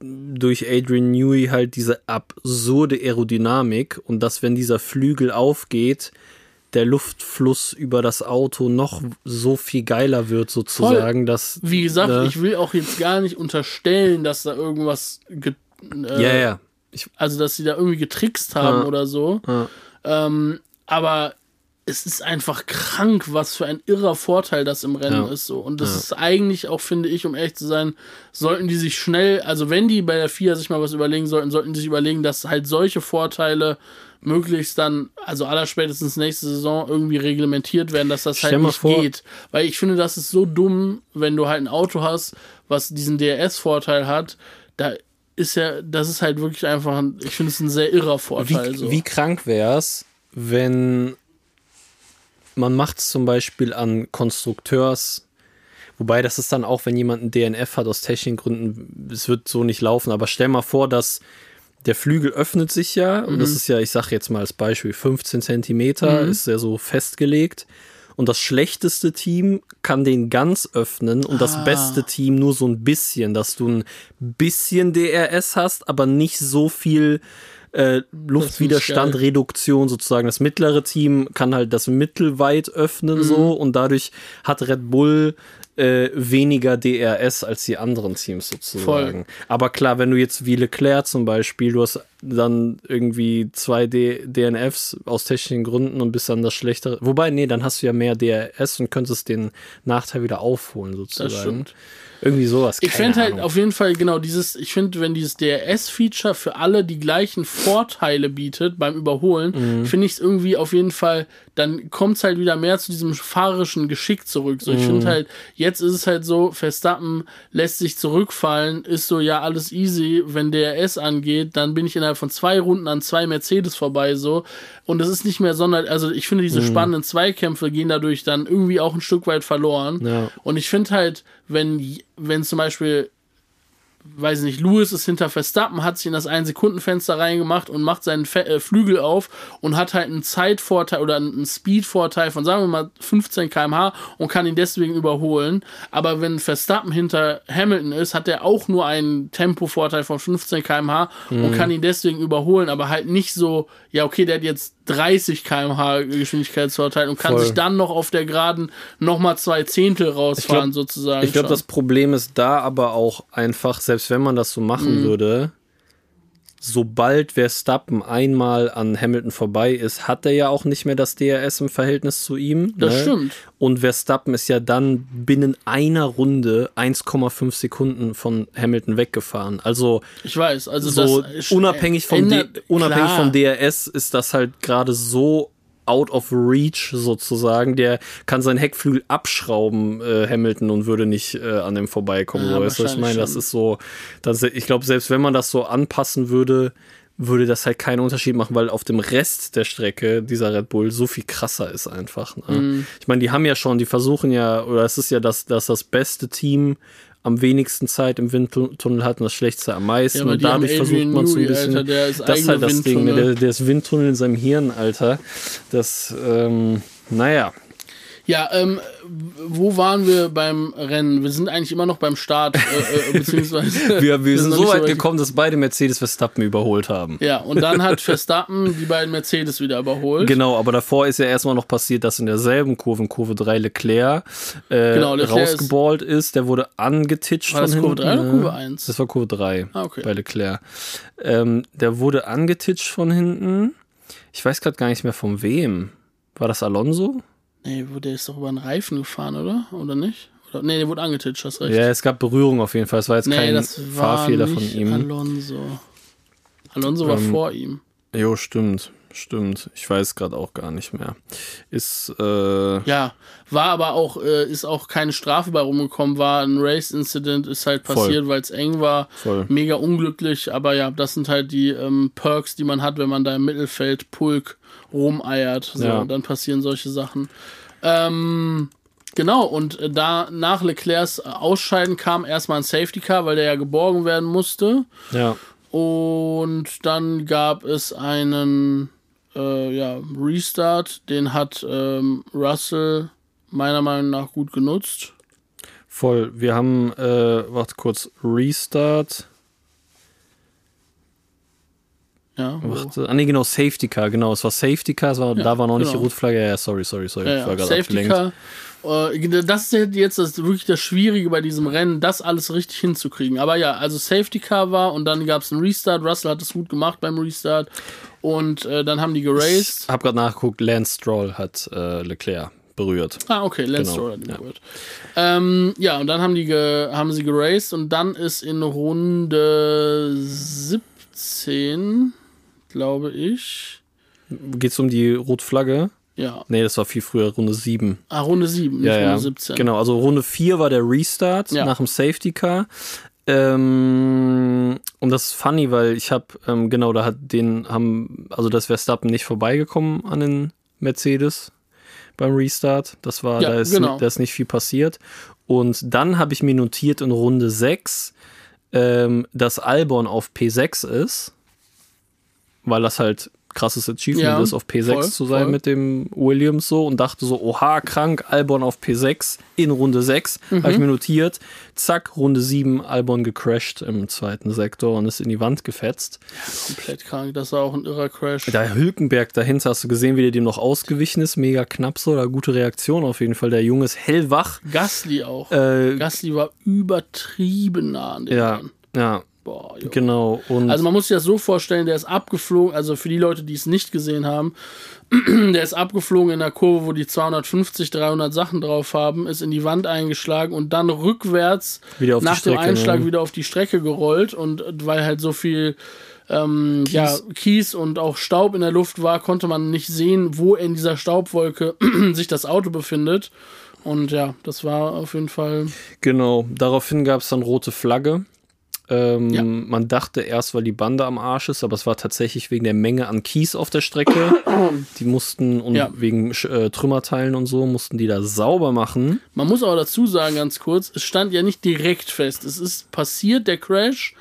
durch Adrian Newey halt diese absurde Aerodynamik und dass wenn dieser Flügel aufgeht, der Luftfluss über das Auto noch so viel geiler wird sozusagen, Voll. dass wie gesagt, äh, ich will auch jetzt gar nicht unterstellen, dass da irgendwas äh, ja ja, ich, also dass sie da irgendwie getrickst haben äh, oder so. Ähm, aber es ist einfach krank, was für ein irrer Vorteil das im Rennen ja. ist so. Und das ja. ist eigentlich auch, finde ich, um ehrlich zu sein, sollten die sich schnell, also wenn die bei der FIA sich mal was überlegen sollten, sollten die sich überlegen, dass halt solche Vorteile möglichst dann, also allerspätestens nächste Saison irgendwie reglementiert werden, dass das Stell halt nicht vor. geht. Weil ich finde, das ist so dumm, wenn du halt ein Auto hast, was diesen DRS-Vorteil hat, da ist ja, das ist halt wirklich einfach, ein, ich finde es ein sehr irrer Vorteil. Wie, so. wie krank wär's, wenn man macht es zum Beispiel an Konstrukteurs, wobei das ist dann auch, wenn jemand ein DNF hat aus technischen Gründen, es wird so nicht laufen, aber stell mal vor, dass der Flügel öffnet sich ja, mhm. und das mhm. ist ja, ich sage jetzt mal als Beispiel, 15 Zentimeter mhm. ist ja so festgelegt. Und das schlechteste Team kann den ganz öffnen und ah. das beste Team nur so ein bisschen, dass du ein bisschen DRS hast, aber nicht so viel äh, Luftwiderstandreduktion sozusagen. Das mittlere Team kann halt das mittelweit öffnen mhm. so und dadurch hat Red Bull äh, weniger DRS als die anderen Teams sozusagen. Voll. Aber klar, wenn du jetzt wie Leclerc zum Beispiel, du hast dann irgendwie zwei D DNFs aus technischen Gründen und bist dann das schlechtere. Wobei, nee, dann hast du ja mehr DRS und könntest den Nachteil wieder aufholen sozusagen. Das stimmt. Irgendwie sowas. Ich finde halt auf jeden Fall genau dieses, ich finde, wenn dieses DRS-Feature für alle die gleichen Vorteile bietet beim Überholen, mhm. finde ich es irgendwie auf jeden Fall, dann kommt es halt wieder mehr zu diesem fahrerischen Geschick zurück. So, ich mhm. finde halt, jetzt ist es halt so, Verstappen lässt sich zurückfallen, ist so, ja, alles easy, wenn DRS angeht, dann bin ich innerhalb von zwei Runden an zwei Mercedes vorbei, so. Und es ist nicht mehr sondern, also ich finde, diese mhm. spannenden Zweikämpfe gehen dadurch dann irgendwie auch ein Stück weit verloren. Ja. Und ich finde halt, wenn, wenn zum Beispiel weiß ich nicht, Lewis ist hinter Verstappen, hat sich in das 1-Sekunden-Fenster reingemacht und macht seinen Fe äh, Flügel auf und hat halt einen Zeitvorteil oder einen Speedvorteil von, sagen wir mal, 15 km/h und kann ihn deswegen überholen. Aber wenn Verstappen hinter Hamilton ist, hat er auch nur einen Tempovorteil von 15 km/h mhm. und kann ihn deswegen überholen, aber halt nicht so, ja, okay, der hat jetzt 30 km/h Geschwindigkeitsvorteil und kann Voll. sich dann noch auf der Geraden nochmal zwei Zehntel rausfahren, ich glaub, sozusagen. Ich glaube, das Problem ist da aber auch einfach, selbst wenn man das so machen mhm. würde, sobald Verstappen einmal an Hamilton vorbei ist, hat er ja auch nicht mehr das DRS im Verhältnis zu ihm. Das ne? stimmt. Und Verstappen ist ja dann binnen einer Runde 1,5 Sekunden von Hamilton weggefahren. Also ich weiß, also so unabhängig vom, ändert, unabhängig vom DRS ist das halt gerade so out of reach sozusagen. Der kann seinen Heckflügel abschrauben, äh, Hamilton, und würde nicht äh, an dem vorbeikommen. Ja, weißt du, ich meine, das ist so, das, ich glaube, selbst wenn man das so anpassen würde, würde das halt keinen Unterschied machen, weil auf dem Rest der Strecke dieser Red Bull so viel krasser ist einfach. Ne? Mm. Ich meine, die haben ja schon, die versuchen ja, oder es ist ja das, das, das beste Team am wenigsten Zeit im Windtunnel hat und das schlechteste am meisten. Ja, und dadurch versucht man so ein bisschen. Alter, das ist halt das Ding, ne? der, der ist Windtunnel in seinem Hirn, Alter. Das, ähm, naja. Ja, ähm, wo waren wir beim Rennen? Wir sind eigentlich immer noch beim Start, äh, äh, (laughs) beziehungsweise. wir, wir (laughs) sind so weit gekommen, dass beide Mercedes Verstappen überholt haben. Ja, und dann hat (laughs) Verstappen die beiden Mercedes wieder überholt. Genau, aber davor ist ja erstmal noch passiert, dass in derselben Kurve, in Kurve 3, Leclerc, äh, genau, Leclerc rausgeballt ist, ist. Der wurde angetitscht war von das Kurve 3 oder Kurve 1? Das war Kurve 3 ah, okay. bei Leclerc. Ähm, der wurde angetitscht von hinten. Ich weiß gerade gar nicht mehr von wem. War das Alonso? Nee, der ist doch über einen Reifen gefahren, oder? Oder nicht? Oder, nee, der wurde angetitscht, hast recht. Ja, es gab Berührung auf jeden Fall. Es war jetzt nee, kein das war Fahrfehler von ihm. Alonso. Alonso war ähm, vor ihm. Jo, stimmt. Stimmt. Ich weiß gerade auch gar nicht mehr. Ist, äh, Ja, war aber auch, äh, ist auch keine Strafe bei rumgekommen, war ein Race-Incident, ist halt passiert, weil es eng war. Voll. Mega unglücklich, aber ja, das sind halt die ähm, Perks, die man hat, wenn man da im Mittelfeld Pulk rumeiert. So, Ja. dann passieren solche Sachen. Ähm, genau, und äh, da nach Leclercs Ausscheiden kam erstmal ein Safety Car, weil der ja geborgen werden musste. ja. Und dann gab es einen äh, ja, Restart, den hat ähm, Russell meiner Meinung nach gut genutzt. Voll. Wir haben, äh, warte kurz, Restart. Ja, Warte, ah, nee, genau, Safety Car, genau. Es war Safety Car, war, da war noch nicht die genau. Rotflagge. Ja, ja, sorry, sorry, sorry. ja, ich war ja. Safety. Car. Äh, das ist jetzt das, wirklich das Schwierige bei diesem Rennen, das alles richtig hinzukriegen. Aber ja, also Safety Car war und dann gab es einen Restart. Russell hat es gut gemacht beim Restart. Und äh, dann haben die Ich geraced. hab gerade nachgeguckt, Lance Stroll hat äh, Leclerc berührt. Ah, okay, Lance Genau, Stroll hat ihn ja. berührt. Ähm, ja, und dann haben, die haben sie geraced und dann ist in Runde 17, glaube ich. Geht's um die Rotflagge? Ja, Nee, das war viel früher, Runde 7. ah, Runde 7, nicht Ja, Runde ja. 17. Genau, also Runde 4 war der Restart Ja. nach dem Safety Car. Ähm, und das ist funny, weil ich habe, ähm, genau, da hat den, haben, also das Verstappen nicht vorbeigekommen an den Mercedes beim Restart. Das war, Ja, da, ist, genau. da ist nicht viel passiert. Und dann habe ich mir notiert in Runde 6, ähm, dass Albon auf P6 ist, weil das halt krasses Achievement Ja, ist, auf P6 voll, zu sein voll. mit dem Williams so und dachte so, oha, krank, Albon auf P6 in Runde 6, Mhm. habe ich mir notiert, zack, Runde 7, Albon gecrashed im zweiten Sektor und ist in die Wand gefetzt. Komplett krank, das war auch ein irrer Crash. Der Hülkenberg dahinter, hast du gesehen, wie der dem noch ausgewichen ist, mega knapp so, da gute Reaktion auf jeden Fall, der Junge ist hellwach. Gasly auch. Äh, Gasly war übertrieben nah an den ja, Mann. ja, Boah, jo. genau. Und Also man muss sich das so vorstellen, der ist abgeflogen, also für die Leute, die es nicht gesehen haben, (clears throat) der ist abgeflogen in der Kurve, wo die 250, 300 Sachen drauf haben, ist in die Wand eingeschlagen und dann rückwärts nach dem Strecke, Einschlag ne? wieder auf die Strecke gerollt und weil halt so viel ähm, Kies. Ja, Kies und auch Staub in der Luft war, konnte man nicht sehen, wo in dieser Staubwolke (clears throat) sich das Auto befindet. Und ja, das war auf jeden Fall. Genau, daraufhin gab es dann rote Flagge. Ähm, Ja. Man dachte erst, weil die Bande am Arsch ist, aber es war tatsächlich wegen der Menge an Kies auf der Strecke. (coughs) die mussten, und Ja. wegen äh, Trümmerteilen und so, mussten die da sauber machen. Man muss aber dazu sagen, ganz kurz, es stand ja nicht direkt fest. Es ist passiert, der Crash.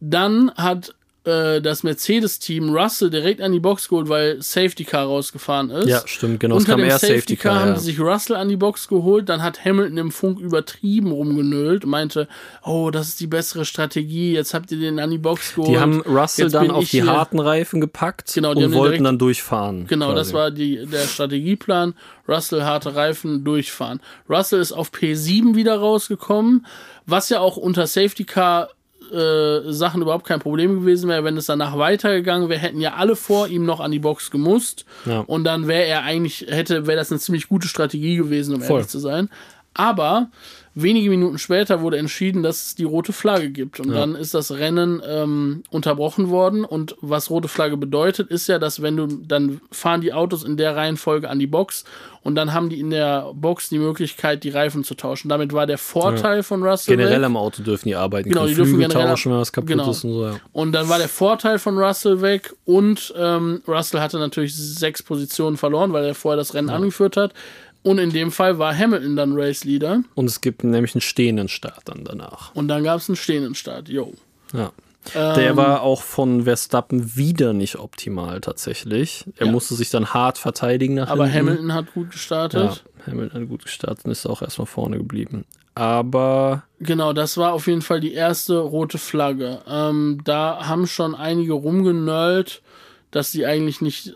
Dann hat äh, das Mercedes-Team Russell direkt an die Box geholt, weil Safety Car rausgefahren ist. Ja, stimmt, genau. Es Unter kam dem Safety Safety Car Car. haben ja. sie sich Russell an die Box geholt. Dann hat Hamilton im Funk übertrieben rumgenölt und meinte, oh, das ist die bessere Strategie. Jetzt habt ihr den an die Box geholt. Die haben Russell Jetzt dann auf die harten Reifen gepackt Genau, die und wollten direkt- dann durchfahren. Genau, quasi. das war die, der Strategieplan. Russell harte Reifen durchfahren. Russell ist auf P7 wieder rausgekommen, was ja auch unter Safety Car äh, Sachen überhaupt kein Problem gewesen wäre, wenn es danach weitergegangen wäre, hätten ja alle vor ihm noch an die Box gemusst Ja. und dann wäre er eigentlich, hätte, wäre das eine ziemlich gute Strategie gewesen, um Voll. ehrlich zu sein. Aber wenige Minuten später wurde entschieden, dass es die rote Flagge gibt. Und dann ist das Rennen ähm, unterbrochen worden. Und was rote Flagge bedeutet, ist ja, dass wenn du, dann fahren die Autos in der Reihenfolge an die Box und dann haben die in der Box die Möglichkeit, die Reifen zu tauschen. Damit war der Vorteil von Russell. Generell weg. am Auto dürfen die arbeiten. Genau, die dürfen Flügel generell- tauschen, wenn was kaputt genau. ist und so. Ja. Und dann war der Vorteil von Russell weg und ähm, Russell hatte natürlich sechs Positionen verloren, weil er vorher das Rennen angeführt hat. Und in dem Fall war Hamilton dann Race Leader. Und es gibt nämlich einen stehenden Start dann danach. Und dann gab es einen stehenden Start. Yo. Ja. Ähm, Der war auch von Verstappen wieder nicht optimal tatsächlich. Er Ja. musste sich dann hart verteidigen nach Aber hinten. Hamilton hat gut gestartet. Ja, Hamilton hat gut gestartet und ist auch erstmal vorne geblieben. Aber Genau, das war auf jeden Fall die erste rote Flagge. Ähm, da haben schon einige rumgenörlt, dass die eigentlich nicht äh,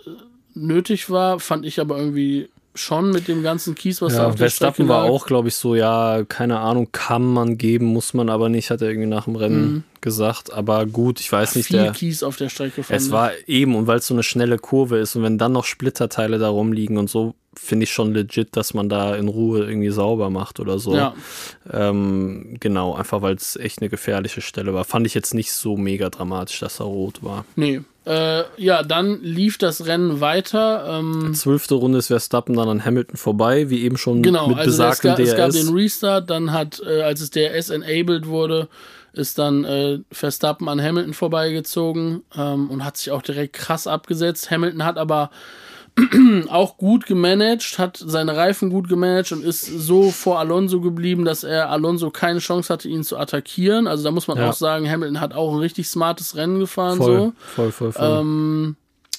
nötig war. Fand ich aber irgendwie schon mit dem ganzen Kies, was da ja, auf der Strecke Verstappen war auch, glaube ich, so, ja, keine Ahnung, kann man geben, muss man aber nicht, hat er irgendwie nach dem Rennen gesagt. Aber gut, ich weiß nicht, Viel der, Kies auf der Strecke fand es war eben, und weil es so eine schnelle Kurve ist und wenn dann noch Splitterteile da rumliegen und so, finde ich schon legit, dass man da in Ruhe irgendwie sauber macht oder so. Ja. Ähm, genau, einfach weil es echt eine gefährliche Stelle war. Fand ich jetzt nicht so mega dramatisch, dass er rot war. Nee. Äh, ja, dann lief das Rennen weiter. Ähm, Zwölfte Runde ist Verstappen dann an Hamilton vorbei, wie eben schon genau, mit also es besagtem gab, es gab DRS. den Restart, dann hat, äh, als es DRS enabled wurde, ist dann äh, Verstappen an Hamilton vorbeigezogen ähm, und hat sich auch direkt krass abgesetzt. Hamilton hat aber (clears throat) auch gut gemanagt, hat seine Reifen gut gemanagt und ist so vor Alonso geblieben, dass er Alonso keine Chance hatte, ihn zu attackieren. Also da muss man Ja. auch sagen, Hamilton hat auch ein richtig smartes Rennen gefahren. voll, So. voll, voll, voll. Ähm,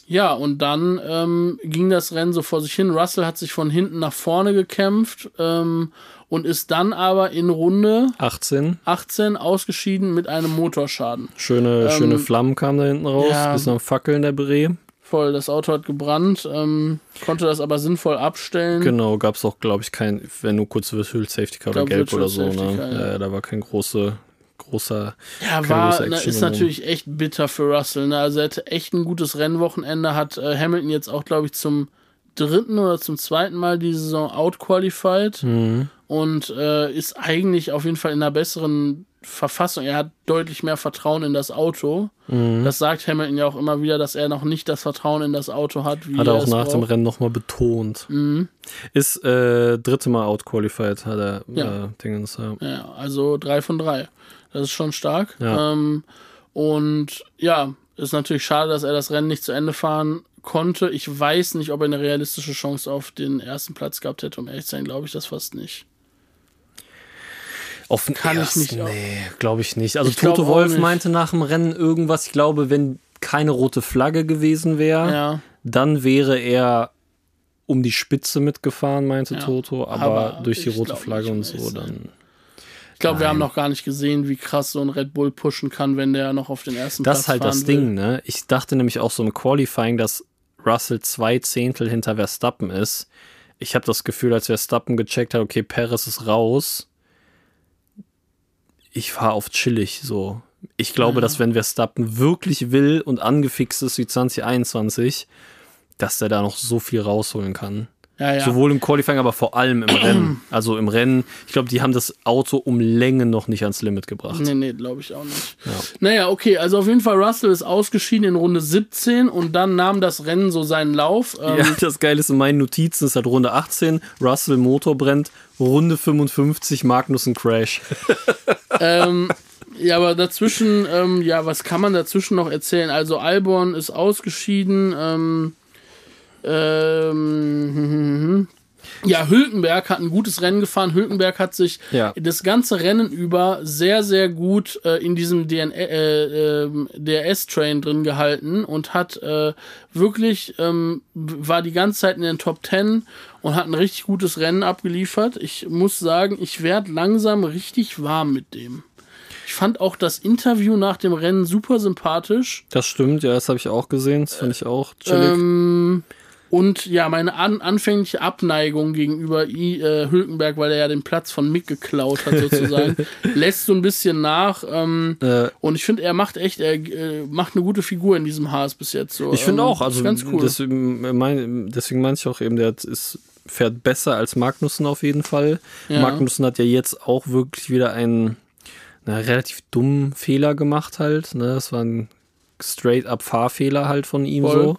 ja, und dann ähm, ging das Rennen so vor sich hin. Russell hat sich von hinten nach vorne gekämpft ähm, und ist dann aber in Runde 18. 18 ausgeschieden mit einem Motorschaden. Schöne, schöne Flammen kamen da hinten raus. Ähm, ja. Bisschen am Fackeln der Bre. Voll, das Auto hat gebrannt, ähm, konnte das aber sinnvoll abstellen. Genau, gab es auch, glaube ich, kein, wenn nur kurz Virtual Safety Car oder gelb oder so. Ne? Ja. ja. da war kein große, großer. Ja, war, na, Action ist natürlich echt bitter für Russell. Ne? Also er hatte echt ein gutes Rennwochenende, hat äh, Hamilton jetzt auch, glaube ich, zum dritten oder zum zweiten Mal die Saison outqualified Mhm. und äh, ist eigentlich auf jeden Fall in einer besseren Verfassung. Er hat deutlich mehr Vertrauen in das Auto. Mhm. Das sagt Hamilton ja auch immer wieder, dass er noch nicht das Vertrauen in das Auto hat, wie Hat er auch es nach dem braucht. Mhm. Rennen nochmal betont. Ist äh, dritte Mal outqualified, hat er Ja. äh, Dingens, ja. Ja, also drei von drei. Das ist schon stark. Ja. Ähm, und ja, ist natürlich schade, dass er das Rennen nicht zu Ende fahren konnte. Ich weiß nicht, ob er eine realistische Chance auf den ersten Platz gehabt hätte. Um ehrlich zu sein, glaube ich das fast nicht. Auf den Kann ich ersten, nicht- Nee, glaube ich nicht. Also Ich Toto Wolf nicht. meinte nach dem Rennen irgendwas. Ich glaube, wenn keine rote Flagge gewesen wäre, Ja. dann wäre er um die Spitze mitgefahren, meinte Ja. Toto. Aber, Aber durch die ich rote Flagge und so, dann. Ich glaube, wir haben noch gar nicht gesehen, wie krass so ein Red Bull pushen kann, wenn der noch auf den ersten Das Platz ist halt fahren das will. Ding, ne? Ich dachte nämlich auch so im Qualifying, dass Russell zwei Zehntel hinter Verstappen ist. Ich habe das Gefühl, als Verstappen gecheckt hat, okay, Perez ist raus. Ich war auf chillig so. Ich glaube, dass wenn Verstappen wirklich will und angefixt ist wie 2021, dass der da noch so viel rausholen kann. Ja, ja. Sowohl im Qualifying, aber vor allem im (clears throat) Rennen. Also im Rennen, ich glaube, die haben das Auto um Längen noch nicht ans Limit gebracht. Nee, nee, glaube ich auch nicht. Naja, okay, also auf jeden Fall Russell ist ausgeschieden in Runde 17 und dann nahm das Rennen so seinen Lauf. Ähm, Ja, das Geile ist, in meinen Notizen ist halt Runde 18, Russell Motor brennt, Runde 55, Magnussen Crash. (laughs) ähm, ja, aber dazwischen, ähm, ja, was kann man dazwischen noch erzählen? Also Albon ist ausgeschieden. Ähm, ähm, (laughs) ja, Hülkenberg hat ein gutes Rennen gefahren. Hülkenberg hat sich Ja. das ganze Rennen über sehr, sehr gut äh, in diesem DN äh, äh, DRS-Train drin gehalten und hat äh, wirklich, ähm, war die ganze Zeit in den Top 10 und hat ein richtig gutes Rennen abgeliefert. Ich muss sagen, ich werde langsam richtig warm mit dem. Ich fand auch das Interview nach dem Rennen super sympathisch. Das stimmt, ja, das habe ich auch gesehen, das finde ich auch chillig. Ähm, und ja, meine an, anfängliche Abneigung gegenüber I, äh, Hülkenberg, weil er ja den Platz von Mick geklaut hat, sozusagen, (laughs) lässt so ein bisschen nach. Ähm, Äh, und ich finde, er macht echt, er äh, macht eine gute Figur in diesem Haas bis jetzt. So. ich finde Ähm, auch, ist also ganz cool. deswegen, äh, mein, deswegen meinte ich auch eben, der ist, fährt besser als Magnussen auf jeden Fall. Ja. Magnussen hat ja jetzt auch wirklich wieder einen na, relativ dummen Fehler gemacht halt. Ne? Das war ein straight-up Fahrfehler halt von ihm Voll. so.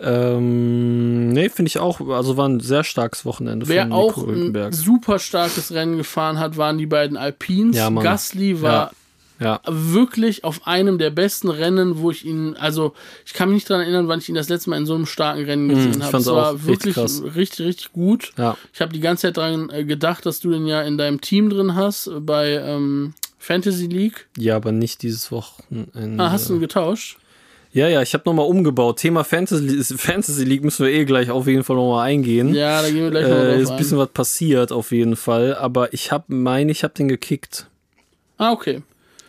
Ähm, nee, finde ich auch. Also war ein sehr starkes Wochenende Wer von auch Nico ein Hülkenberg. super starkes Rennen gefahren hat, waren die beiden Alpines. Ja, Mann. Gasly war Ja, wirklich auf einem der besten Rennen, wo ich ihn, also ich kann mich nicht daran erinnern, wann ich ihn das letzte Mal in so einem starken Rennen gesehen ich habe. Es auch war richtig wirklich krass. richtig, richtig gut. ja. Ich habe die ganze Zeit daran äh, gedacht, dass du den ja in deinem Team drin hast, bei ähm, Fantasy League. Ja, aber nicht dieses Wochenende. Ah, hast du ihn getauscht? Ja, ja, ich habe nochmal umgebaut. Thema Fantasy, Fantasy League müssen wir eh gleich auf jeden Fall nochmal eingehen. Ja, da gehen wir gleich noch äh, drauf ist ein bisschen was passiert auf jeden Fall, aber ich habe meine, ich habe den gekickt. Ah, okay.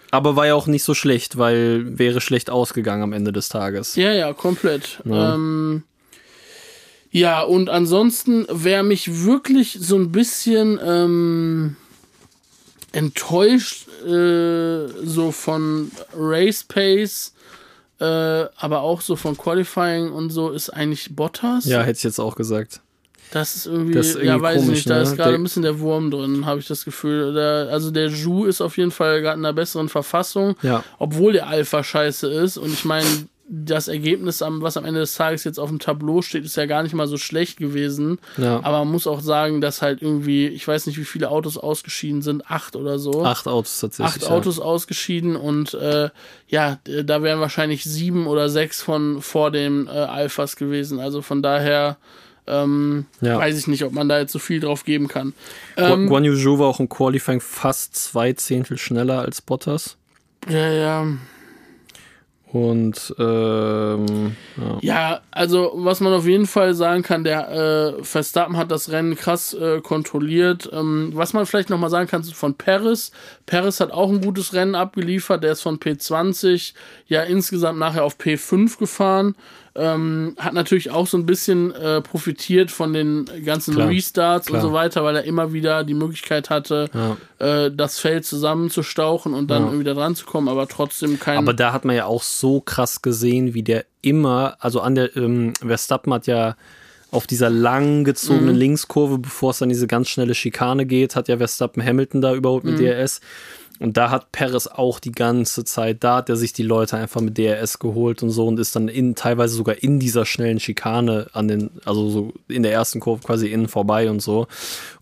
Aber war ja auch nicht so schlecht, weil wäre schlecht ausgegangen am Ende des Tages. Ja, ja, komplett. Ja. Ähm, ja, und ansonsten, wer mich wirklich so ein bisschen, ähm, enttäuscht äh, so von Race Pace, äh, aber auch so von Qualifying und so ist eigentlich Bottas. Ja, hätte ich jetzt auch gesagt. Das ist irgendwie, Das ist irgendwie ja, weiß ich komisch, nicht, da ne? ist gerade ein bisschen der Wurm drin, habe ich das Gefühl. Der, also der Ju ist auf jeden Fall gerade in einer besseren Verfassung, Ja. obwohl der Alpha scheiße ist. Und ich meine, das Ergebnis, am, was am Ende des Tages jetzt auf dem Tableau steht, ist ja gar nicht mal so schlecht gewesen. Ja. Aber man muss auch sagen, dass halt irgendwie, ich weiß nicht, wie viele Autos ausgeschieden sind, acht oder so. Acht Autos tatsächlich. Acht Autos ausgeschieden und äh, ja, da wären wahrscheinlich sieben oder sechs von vor dem äh, Alphas gewesen. Also von daher ähm, Ja. weiß ich nicht, ob man da jetzt so viel drauf geben kann. Ja. Ähm, Guan Yu Zhou war auch im Qualifying fast zwei Zehntel schneller als Bottas. ja, ja. Und ähm, ja. Ja, also was man auf jeden Fall sagen kann, der äh, Verstappen hat das Rennen krass äh, kontrolliert. Ähm, was man vielleicht nochmal sagen kann von Paris. Paris hat auch ein gutes Rennen abgeliefert. Der ist von P20 ja insgesamt nachher auf P5 gefahren. Ähm, hat natürlich auch so ein bisschen äh, profitiert von den ganzen Klar, Restarts klar. und so weiter, weil er immer wieder die Möglichkeit hatte, äh, das Feld zusammenzustauchen und dann Ja. da dran zu kommen, aber trotzdem kein. Aber da hat man ja auch so krass gesehen, wie der immer, also an der, ähm, Verstappen hat ja auf dieser lang gezogenen Mhm. Linkskurve, bevor es dann diese ganz schnelle Schikane geht, hat ja Verstappen Hamilton da überholt Mhm. mit DRS. Und da hat Perez auch die ganze Zeit, da hat er sich die Leute einfach mit DRS geholt und so und ist dann in, teilweise sogar in dieser schnellen Schikane an den, also so in der ersten Kurve quasi innen vorbei und so.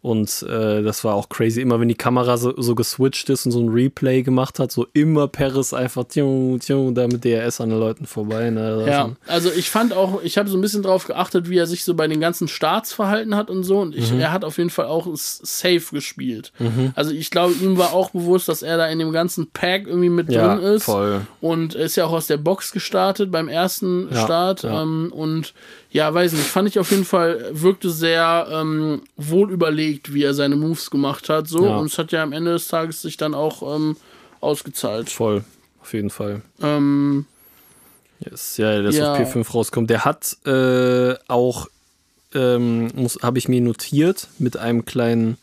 Und äh, das war auch crazy. Immer wenn die Kamera so, so geswitcht ist und so ein Replay gemacht hat, so immer Perez einfach tju, tju, da mit DRS an den Leuten vorbei. Ne? Ja, also ich fand auch, ich habe so ein bisschen drauf geachtet, wie er sich so bei den ganzen Starts verhalten hat und so. Und ich, Mhm. er hat auf jeden Fall auch safe gespielt. Also ich glaube, ihm war auch bewusst, dass er da in dem ganzen Pack irgendwie mit Ja, drin ist. voll. Und er ist ja auch aus der Box gestartet beim ersten Ja, Start. ja. Ähm, und ja, weiß nicht, fand ich auf jeden Fall, wirkte sehr ähm, wohl überlegt, wie er seine Moves gemacht hat. So. Ja. Und es hat ja am Ende des Tages sich dann auch ähm, ausgezahlt. Voll, auf jeden Fall. Ähm, Yes, ja, der ist Ja. auf P5 rauskommt. Der hat äh, auch, ähm, habe ich mir notiert, mit einem kleinen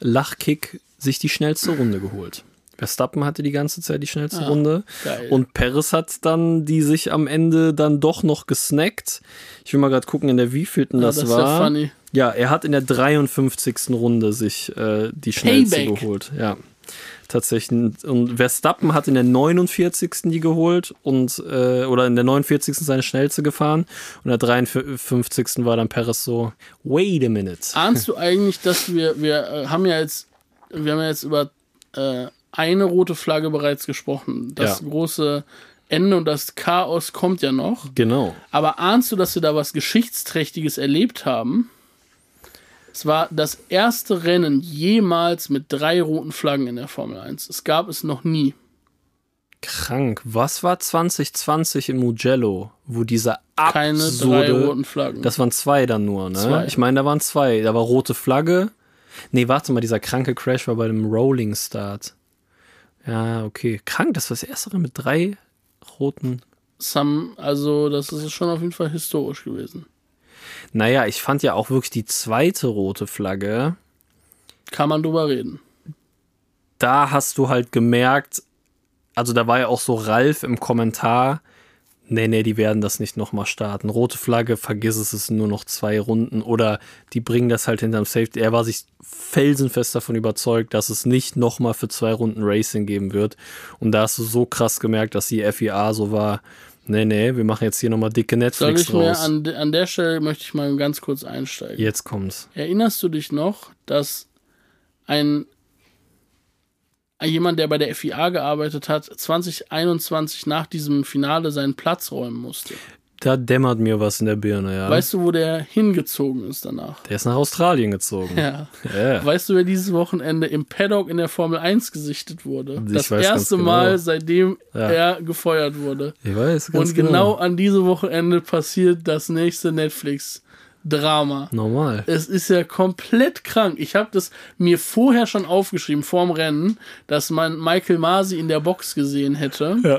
Lachkick sich die schnellste Runde geholt. Verstappen hatte die ganze Zeit die schnellste Ah, Runde. geil. Und Perez hat dann die sich am Ende dann doch noch gesnackt. Ich will mal gerade gucken, in der wievielten das, das ist ja war. funny. Ja, er hat in der 53. Runde sich äh, die schnellste Payback. geholt. Ja. Tatsächlich. Und Verstappen hat in der 49. die geholt und äh, oder in der 49. seine schnellste gefahren. Und in der 53. war dann Perez so, wait a minute. Ahnst du (laughs) eigentlich, dass wir, wir äh, haben ja jetzt, wir haben ja jetzt über äh, eine rote Flagge bereits gesprochen. Das Ja. große Ende und das Chaos kommt ja noch. Genau. Aber ahnst du, dass wir da was Geschichtsträchtiges erlebt haben? Es war das erste Rennen jemals mit drei roten Flaggen in der Formel 1. Es gab es noch nie. Krank. Was war 2020 in Mugello, wo dieser Keine drei absurde... roten Flaggen. Das waren zwei dann nur, ne? Zwei. Ich meine, da waren zwei. Da war rote Flagge. Nee, warte mal, dieser kranke Crash war bei dem Rolling Start. Ja, okay. Krank, das war das erste mit drei roten. Some, also, das ist schon auf jeden Fall historisch gewesen. Naja, ich fand ja auch wirklich die zweite rote Flagge. Kann man drüber reden. Da hast du halt gemerkt, also da war ja auch so Ralf im Kommentar. Nee, nee, die werden das nicht nochmal starten. Rote Flagge, vergiss es, es sind nur noch zwei Runden. Oder die bringen das halt hinterm Safety. Er war sich felsenfest davon überzeugt, dass es nicht nochmal für zwei Runden Racing geben wird. Und da hast du so krass gemerkt, dass die FIA so war, nee, nee, wir machen jetzt hier nochmal dicke Soll Netflix ich mir draus. an, an der Stelle möchte ich mal ganz kurz einsteigen. Jetzt kommt's. Erinnerst du dich noch, dass ein jemand, der bei der FIA gearbeitet hat, 2021 nach diesem Finale seinen Platz räumen musste? Da dämmert mir was in der Birne, ja. Weißt du, wo der hingezogen ist danach? der ist nach Australien gezogen. Ja. Ja. Weißt du, wer dieses Wochenende im Paddock in der Formel 1 gesichtet wurde? Ich das erste genau. Mal, seitdem Ja. er gefeuert wurde. Ich weiß, ganz Und genau an diesem Wochenende passiert das nächste Netflix-Drama. Normal. Es ist ja komplett krank. Ich habe das mir vorher schon aufgeschrieben, vorm Rennen, dass man Michael Masi in der Box gesehen hätte. Ja.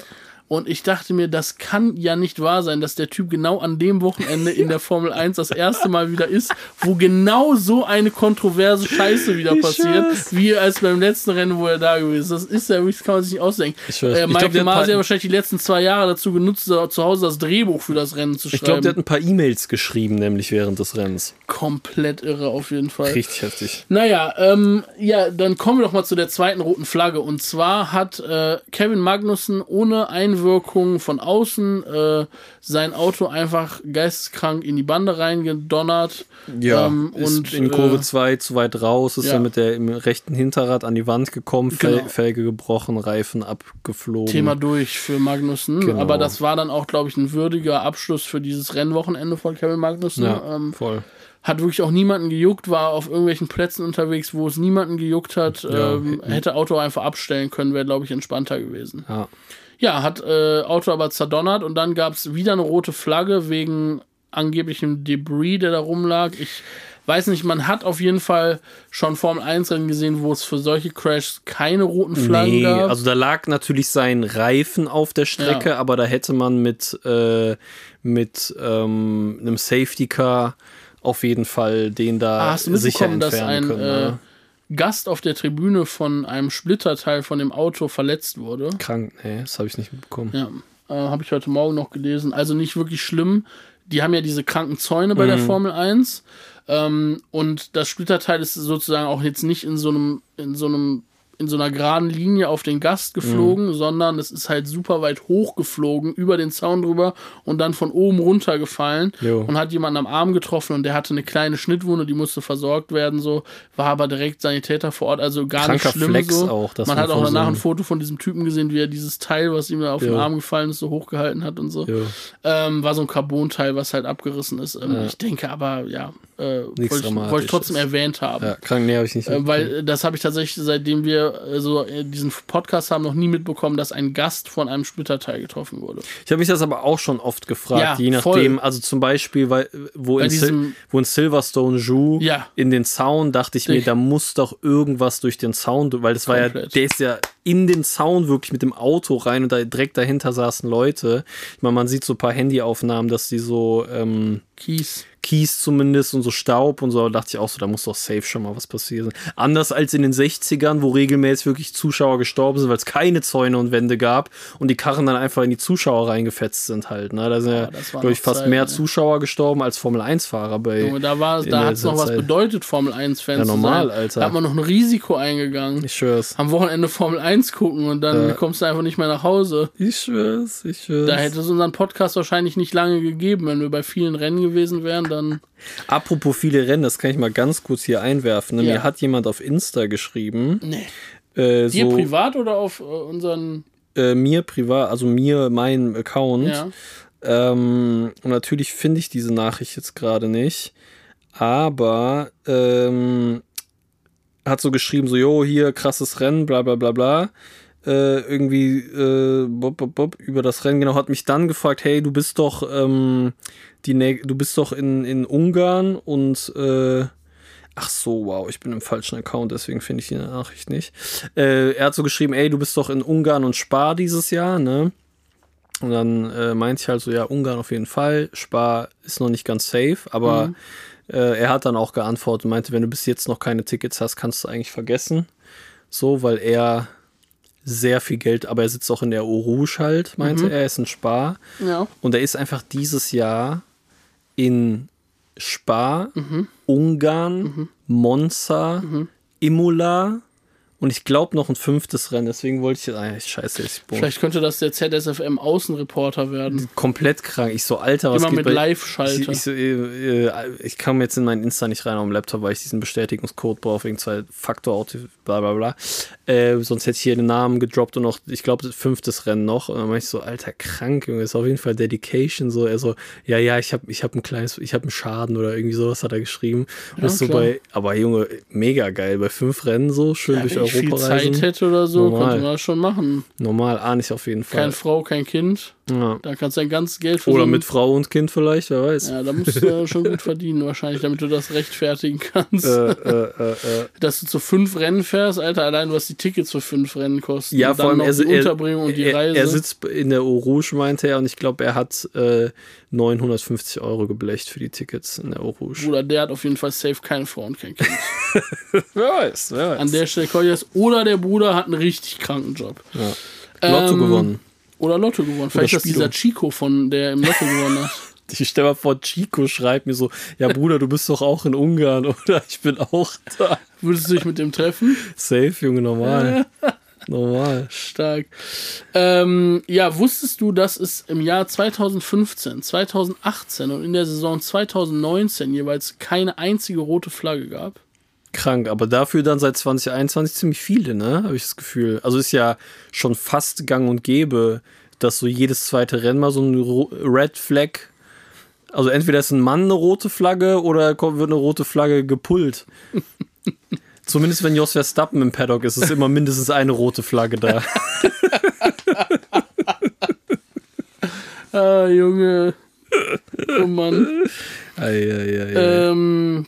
Und ich dachte mir, das kann ja nicht wahr sein, dass der Typ genau an dem Wochenende in der (laughs) Formel 1 das erste Mal wieder ist, wo genau so eine kontroverse Scheiße wieder Ich passiert, schwör's. wie als beim letzten Rennen, wo er da gewesen ist. Das ist ja wirklich, das kann man sich nicht ausdenken. Ich. Äh, Michael Masi hat wahrscheinlich die letzten zwei Jahre dazu genutzt, zu Hause das Drehbuch für das Rennen zu Ich glaube, der hat schreiben. ein paar E-Mails geschrieben, nämlich während des Rennens. Komplett irre auf jeden Fall. Richtig heftig. Naja, ähm, ja, dann kommen wir doch mal zu der zweiten roten Flagge. Und zwar hat äh, Kevin Magnussen ohne Einwirkung von außen äh, sein Auto einfach geisteskrank in die Bande reingedonnert. ähm, ist und in Kurve äh, 2 zu weit raus, ist ja. dann mit der im rechten Hinterrad an die Wand gekommen, Genau. Felge gebrochen, Reifen abgeflogen. Thema durch für Magnussen. Genau. Aber das war dann auch, glaube ich, ein würdiger Abschluss für dieses Rennwochenende von Kevin Magnussen. Ja, Ähm, voll. hat wirklich auch niemanden gejuckt, war auf irgendwelchen Plätzen unterwegs, wo es niemanden gejuckt hat. Ja. Ähm, hätte Auto einfach abstellen können, wäre, glaube ich, entspannter gewesen. Ja. Ja, hat äh, Auto aber zerdonnert und dann gab es wieder eine rote Flagge wegen angeblichem Debris, der da rumlag. Ich weiß nicht, man hat auf jeden Fall schon Formel 1 Rennen gesehen, wo es für solche Crashs keine roten Flaggen Nee, gab. also da lag natürlich sein Reifen auf der Strecke, Ja. aber da hätte man mit, äh, mit ähm, einem Safety Car auf jeden Fall den da Ah, hast du sicher mitbekommen, dass entfernen ein können. äh, ne? Gast auf der Tribüne von einem Splitterteil von dem Auto verletzt wurde? Krank, nee, das habe ich nicht mitbekommen. Ja, äh, habe ich heute Morgen noch gelesen. Also nicht wirklich schlimm. Die haben ja diese kranken Zäune bei der Mhm. Formel 1. Ähm, und das Splitterteil ist sozusagen auch jetzt nicht in so einem, in so einem, in so einer geraden Linie auf den Gast geflogen, Mhm. sondern es ist halt super weit hochgeflogen, über den Zaun drüber und dann von oben runter gefallen Jo. und hat jemanden am Arm getroffen und der hatte eine kleine Schnittwunde, die musste versorgt werden, so, war aber direkt Sanitäter vor Ort, also gar Kranker nicht schlimm Flex so. auch, Man man hat auch danach ein Foto von diesem Typen gesehen, wie er dieses Teil, was ihm da auf den Ja. Arm gefallen ist, so hochgehalten hat und so. Jo. Ähm, war so ein Carbon-Teil, was halt abgerissen ist. Ähm, Ich denke aber, ja, äh, wollte ich, wollte ich trotzdem erwähnt haben. Ja, krank, nee, habe ich nicht Äh, weil das habe ich tatsächlich, seitdem wir äh, so äh, diesen Podcast haben, noch nie mitbekommen, dass ein Gast von einem Splitterteil getroffen wurde. Ich habe mich das aber auch schon oft gefragt, Ja, je voll. nachdem, also zum Beispiel, weil, wo, Bei in, Sil wo in Silverstone Ju Ja. in den Zaun, dachte ich mir, Dich. da muss doch irgendwas durch den Zaun, weil das war ja, Komplett. der ist ja in den Zaun wirklich mit dem Auto rein und da direkt dahinter saßen Leute. Ich meine, man sieht so ein paar Handyaufnahmen, dass die so ähm, Kies. Kies zumindest und so Staub und so, da dachte ich auch so, da muss doch safe schon mal was passieren. Anders als in den 60ern, wo regelmäßig wirklich Zuschauer gestorben sind, weil es keine Zäune und Wände gab und die Karren dann einfach in die Zuschauer reingefetzt sind halt. Ne? Da sind ja, waren glaube ich, fast Zeiten, mehr ey. Zuschauer gestorben als Formel-1-Fahrer bei. Junge, da war, da hat es noch was Zeit. bedeutet, Formel 1-Fans Ja, normal. Alter. Da hat man noch ein Risiko eingegangen. Ich schwör's. Am Wochenende Formel 1 gucken und dann Ja. kommst du einfach nicht mehr nach Hause. Ich schwör's, ich schwör's. Da hätte es unseren Podcast wahrscheinlich nicht lange gegeben. Wenn wir bei vielen Rennen gewesen wären, dann. Apropos viele Rennen, das kann ich mal ganz kurz hier einwerfen. Ne? Ja. Mir hat jemand auf Insta geschrieben. Nee. Äh, Dir so, privat oder auf äh, unseren. äh, mir privat, also mir, mein Account. Ja. Ähm, und natürlich finde ich diese Nachricht jetzt gerade nicht. Aber ähm, hat so geschrieben, so, jo, hier krasses Rennen, bla bla bla bla. Äh, irgendwie äh, bop, bop, bop, über das Rennen, genau, hat mich dann gefragt, hey, du bist doch ähm, die Nä- du bist doch in, in Ungarn und äh, Ach so, wow, ich bin im falschen Account, deswegen finde ich die Nachricht nicht. Äh, er hat so geschrieben, ey, du bist doch in Ungarn und Spa dieses Jahr, ne? Und dann äh, meinte ich halt so, ja, Ungarn auf jeden Fall. Spa ist noch nicht ganz safe, aber äh, er hat dann auch geantwortet und meinte, wenn du bis jetzt noch keine Tickets hast, kannst du eigentlich vergessen. So, weil er sehr viel Geld, aber er sitzt auch in der Eau Rouge halt, meinte er, er ist in Spa. Ja. Und er ist einfach dieses Jahr in Spa, Ungarn, Monza, Imola und ich glaube noch ein fünftes Rennen. Deswegen wollte ich jetzt, ah, scheiße, ich bin Vielleicht könnte das der ZSFM Außenreporter werden. (laughs) komplett krank. Ich so, Alter, was Immer geht mit. Live-Schalter. Ich, ich, so, äh, äh, ich kam jetzt in meinen Insta nicht rein auf dem Laptop, weil ich diesen Bestätigungscode brauche wegen zwei faktor bla bla bla. Äh, sonst hätte ich hier den Namen gedroppt und noch, ich glaube, fünftes Rennen noch. Und dann war ich so, Alter, krank, Junge, ist auf jeden Fall Dedication. So, er so, ja, ja, ich habe ich hab ein kleines, ich habe einen Schaden oder irgendwie sowas hat er geschrieben. Und Ja, das so bei, aber Junge, mega geil, bei fünf Rennen so, schön Ja, durch wenn ich nicht viel Europa Zeit reisen. hätte oder so, Normal. könnte man das schon machen. Normal, ahne ich auf jeden Fall. Keine Frau, kein Kind. ja. Da kannst du dein ganzes Geld für Oder mit Frau und Kind vielleicht, wer weiß. Ja, da musst du (laughs) schon gut verdienen, wahrscheinlich, damit du das rechtfertigen kannst. Äh, äh, äh, äh. (laughs) Dass du zu fünf Rennen fährst, Alter, allein was die Tickets für fünf Rennen kosten. Ja, vor allem noch er, die er, Unterbringung und die er, Reise. er sitzt in der Eau Rouge, meinte er, und ich glaube, er hat äh, 950 Euro geblecht für die Tickets in der Eau Rouge. Bruder, der hat auf jeden Fall safe keine Frau und kein Kind. (laughs) Wer weiß, wer weiß. An der Stelle Koljas oder der Bruder hat einen richtig kranken Job. ja. Lotto Ähm, gewonnen. Oder Lotto gewonnen. Vielleicht Spilo. dieser Chico von der im Lotto gewonnen hat. (laughs) Ich stell mal vor, Chico schreibt mir so, ja Bruder, du bist doch auch in Ungarn, (laughs) oder? Ich bin auch da. Würdest du dich mit dem treffen? Safe, Junge, normal. normal. Stark. Ähm, ja, wusstest du, dass es im Jahr 2015, 2018 und in der Saison 2019 jeweils keine einzige rote Flagge gab? Krank, aber dafür dann seit 2021 ziemlich viele, ne? Habe ich das Gefühl. Also ist ja schon fast gang und gäbe, dass so jedes zweite Rennen mal so ein Red Flag. Also entweder ist ein Mann eine rote Flagge oder wird eine rote Flagge gepullt. (laughs) Zumindest wenn Jos Verstappen im Paddock ist, ist immer mindestens eine rote Flagge da. (laughs) Ah, Junge. Oh Mann. Ei, ei, ei. Ähm,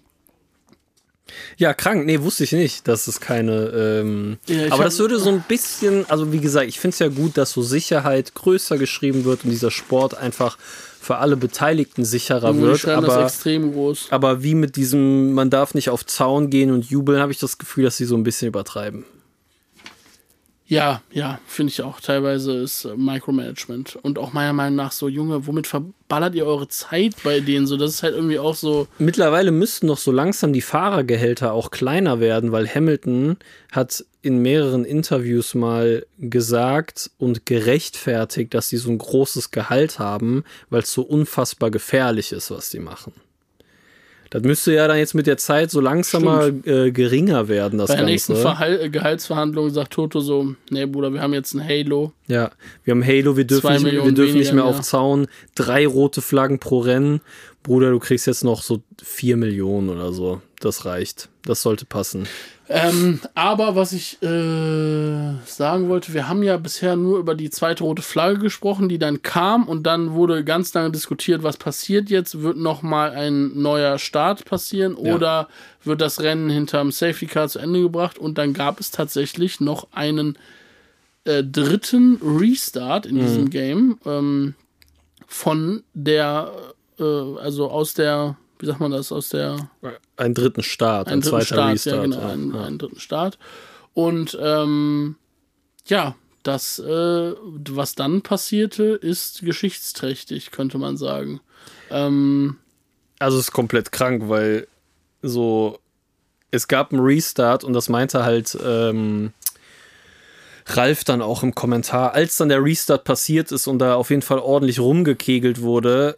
Ja, krank. Nee, wusste ich nicht, dass es keine. Ähm, Ja, aber das würde so ein bisschen, also wie gesagt, ich finde es ja gut, dass so Sicherheit größer geschrieben wird und dieser Sport einfach für alle Beteiligten sicherer die wird. Aber, extrem groß. aber wie mit diesem, man darf nicht auf Zaun gehen und jubeln, habe ich das Gefühl, dass sie so ein bisschen übertreiben. Ja, ja, finde ich auch. Teilweise ist äh, Micromanagement. Und auch meiner Meinung nach so, Junge, womit verballert ihr eure Zeit bei denen? So, das ist halt irgendwie auch so. Mittlerweile müssten doch so langsam die Fahrergehälter auch kleiner werden, weil Hamilton hat in mehreren Interviews mal gesagt und gerechtfertigt, dass sie so ein großes Gehalt haben, weil es so unfassbar gefährlich ist, was die machen. Das müsste ja dann jetzt mit der Zeit so langsam mal äh, geringer werden, das Bei der nächsten Ganze. Verhal äh, Gehaltsverhandlung sagt Toto so: Nee, Bruder, wir haben jetzt ein Halo. Ja, wir haben Halo, wir dürfen, Zwei nicht, wir dürfen nicht mehr weniger, auf. Zaun, drei rote Flaggen pro Rennen. Bruder, du kriegst jetzt noch so vier Millionen oder so. Das reicht. Das sollte passen. Ähm, aber was ich äh, sagen wollte, wir haben ja bisher nur über die zweite rote Flagge gesprochen, die dann kam und dann wurde ganz lange diskutiert, was passiert jetzt. Wird nochmal ein neuer Start passieren Ja. oder wird das Rennen hinterm Safety Car zu Ende gebracht? Und dann gab es tatsächlich noch einen äh, dritten Restart in Mhm. diesem Game ähm, von der, äh, also aus der, wie sagt man das, aus der Einen dritten Start, ein, einen dritten zweiter Start, Restart. ja, genau, ja. einen, einen dritten Start. Und ähm, ja, das, äh, was dann passierte, ist geschichtsträchtig, könnte man sagen. Ähm, Also es ist komplett krank, weil so es gab einen Restart und das meinte halt ähm, Ralf dann auch im Kommentar, als dann der Restart passiert ist und da auf jeden Fall ordentlich rumgekegelt wurde,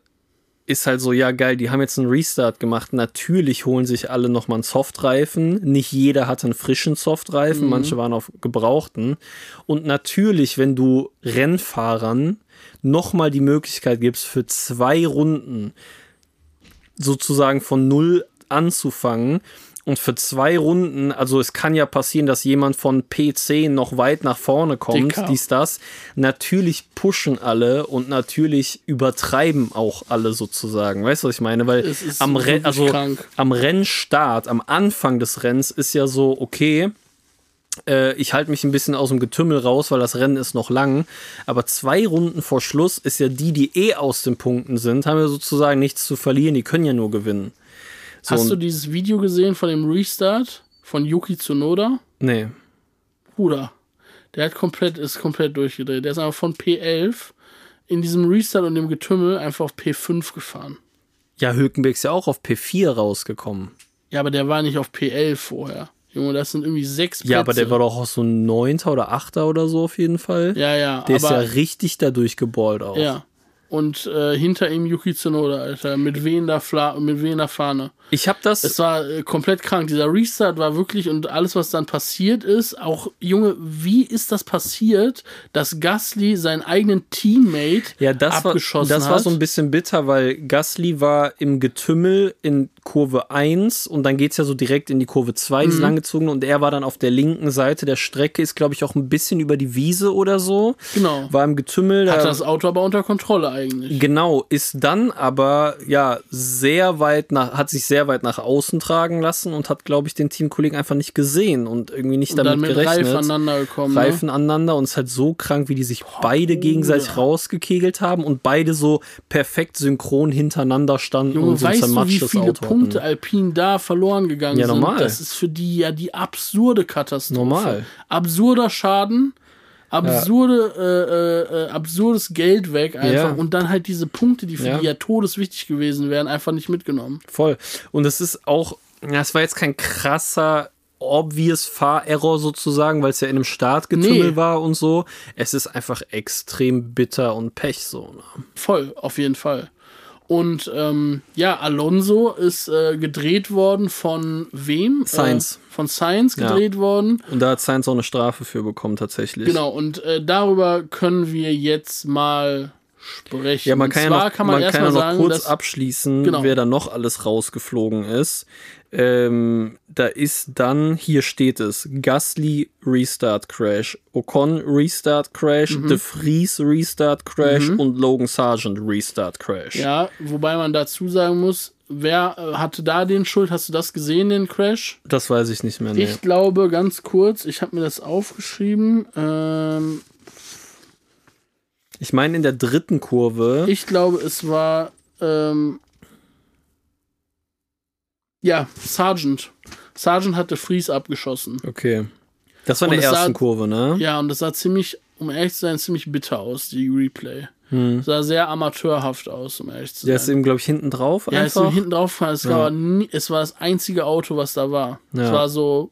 ist halt so, ja geil, die haben jetzt einen Restart gemacht. Natürlich holen sich alle nochmal einen Softreifen. Nicht jeder hatte einen frischen Softreifen, manche waren auf gebrauchten. Und natürlich, wenn du Rennfahrern nochmal die Möglichkeit gibst, für zwei Runden sozusagen von null anzufangen. Und für zwei Runden, also es kann ja passieren, dass jemand von P10 noch weit nach vorne kommt, Dicker. dies, das. Natürlich pushen alle und natürlich übertreiben auch alle sozusagen. Weißt du, was ich meine? Weil am, wirklich also krank. am Rennstart, am Anfang des Rennens ist ja so, okay, äh, ich halte mich ein bisschen aus dem Getümmel raus, weil das Rennen ist noch lang. Aber zwei Runden vor Schluss ist ja die, die eh aus den Punkten sind, haben ja sozusagen nichts zu verlieren, die können ja nur gewinnen. So, hast du dieses Video gesehen von dem Restart von Yuki Tsunoda? Nee. Bruder, der hat komplett, ist komplett durchgedreht. Der ist einfach von P11 in diesem Restart und dem Getümmel einfach auf P5 gefahren. Ja, Hülkenberg ist ja auch auf P4 rausgekommen. Ja, aber der war nicht auf P11 vorher. Junge, das sind irgendwie sechs Plätze. Ja, aber der war doch auch so ein Neunter oder Achter oder so auf jeden Fall. Ja, ja. der ist ja richtig da durchgeballt auch. Ja. Und äh, hinter ihm Yuki Tsunoda, Alter, mit wehender, Fla mit wehender Fahne. Ich habe das. Es war äh, komplett krank. Dieser Restart war wirklich und alles, was dann passiert ist, auch, Junge, wie ist das passiert, dass Gasly seinen eigenen Teammate ja, das war, abgeschossen das hat? war so ein bisschen bitter, weil Gasly war im Getümmel in Kurve 1 und dann geht's ja so direkt in die Kurve 2, Mhm. diese langgezogene, und er war dann auf der linken Seite der Strecke, ist, glaube ich, auch ein bisschen über die Wiese oder so. Genau. War im Getümmel. Hat da- das Auto aber unter Kontrolle eigentlich. Genau, ist dann aber ja sehr weit nach, hat sich sehr weit nach außen tragen lassen und hat, glaube ich, den Teamkollegen einfach nicht gesehen und irgendwie nicht Und damit dann mit gerechnet. Reif aneinander gekommen. Reifen aneinander und es ist halt so krank, wie die sich beide gegenseitig rausgekegelt haben und beide so perfekt synchron hintereinander standen Junge, und so ein weißt du, wie viele Auto Punkte hatten. Alpine da verloren gegangen Ja, sind? normal. Das ist für die ja die absurde Katastrophe. Normal. Absurder Schaden, absurde, äh, äh, äh, absurdes Geld weg einfach Ja. und dann halt diese Punkte, die für Ja. die ja todeswichtig gewesen wären, einfach nicht mitgenommen. Voll. Und es ist auch, ja, es war jetzt kein krasser obvious Fahrerror sozusagen, weil es ja in einem Startgetümmel Nee. war und so. Es ist einfach extrem bitter und Pech so. Ne? Voll, auf jeden Fall. Und ähm, ja, Alonso ist äh, gedreht worden von wem? Sainz. Äh, von Science Ja. gedreht worden. Und da hat Sainz auch eine Strafe für bekommen, tatsächlich. Genau, und äh, darüber können wir jetzt mal sprechen. Ja, man kann ja noch, kann man, man kann ja noch sagen, kurz abschließen, Genau. wer da noch alles rausgeflogen ist. Ähm, da ist dann, hier steht es, Gasly Restart Crash, Ocon Restart Crash, Mhm. De Vries Restart Crash und Logan Sargent Restart Crash. Ja, wobei man dazu sagen muss, wer äh, hatte da den Schuld? Hast du das gesehen, den Crash? Das weiß ich nicht mehr. Nee. Ich glaube, ganz kurz, ich habe mir das aufgeschrieben. Ähm, Ich meine, in der dritten Kurve. ich glaube, es war ähm, ja, Sergeant. Sergeant hatte Fries abgeschossen. okay. Das war in der es sah- ersten Kurve, ne? Ja, und das sah ziemlich, um ehrlich zu sein, ziemlich bitter aus, die Replay. Sah sehr amateurhaft aus, um ehrlich zu Hm. Der ist sein. eben, glaube ich, hinten drauf. Ja, ist so einfach. hinten drauf gefahren. Es, war nie, es war das einzige Auto, was da war. Es Ja. war so,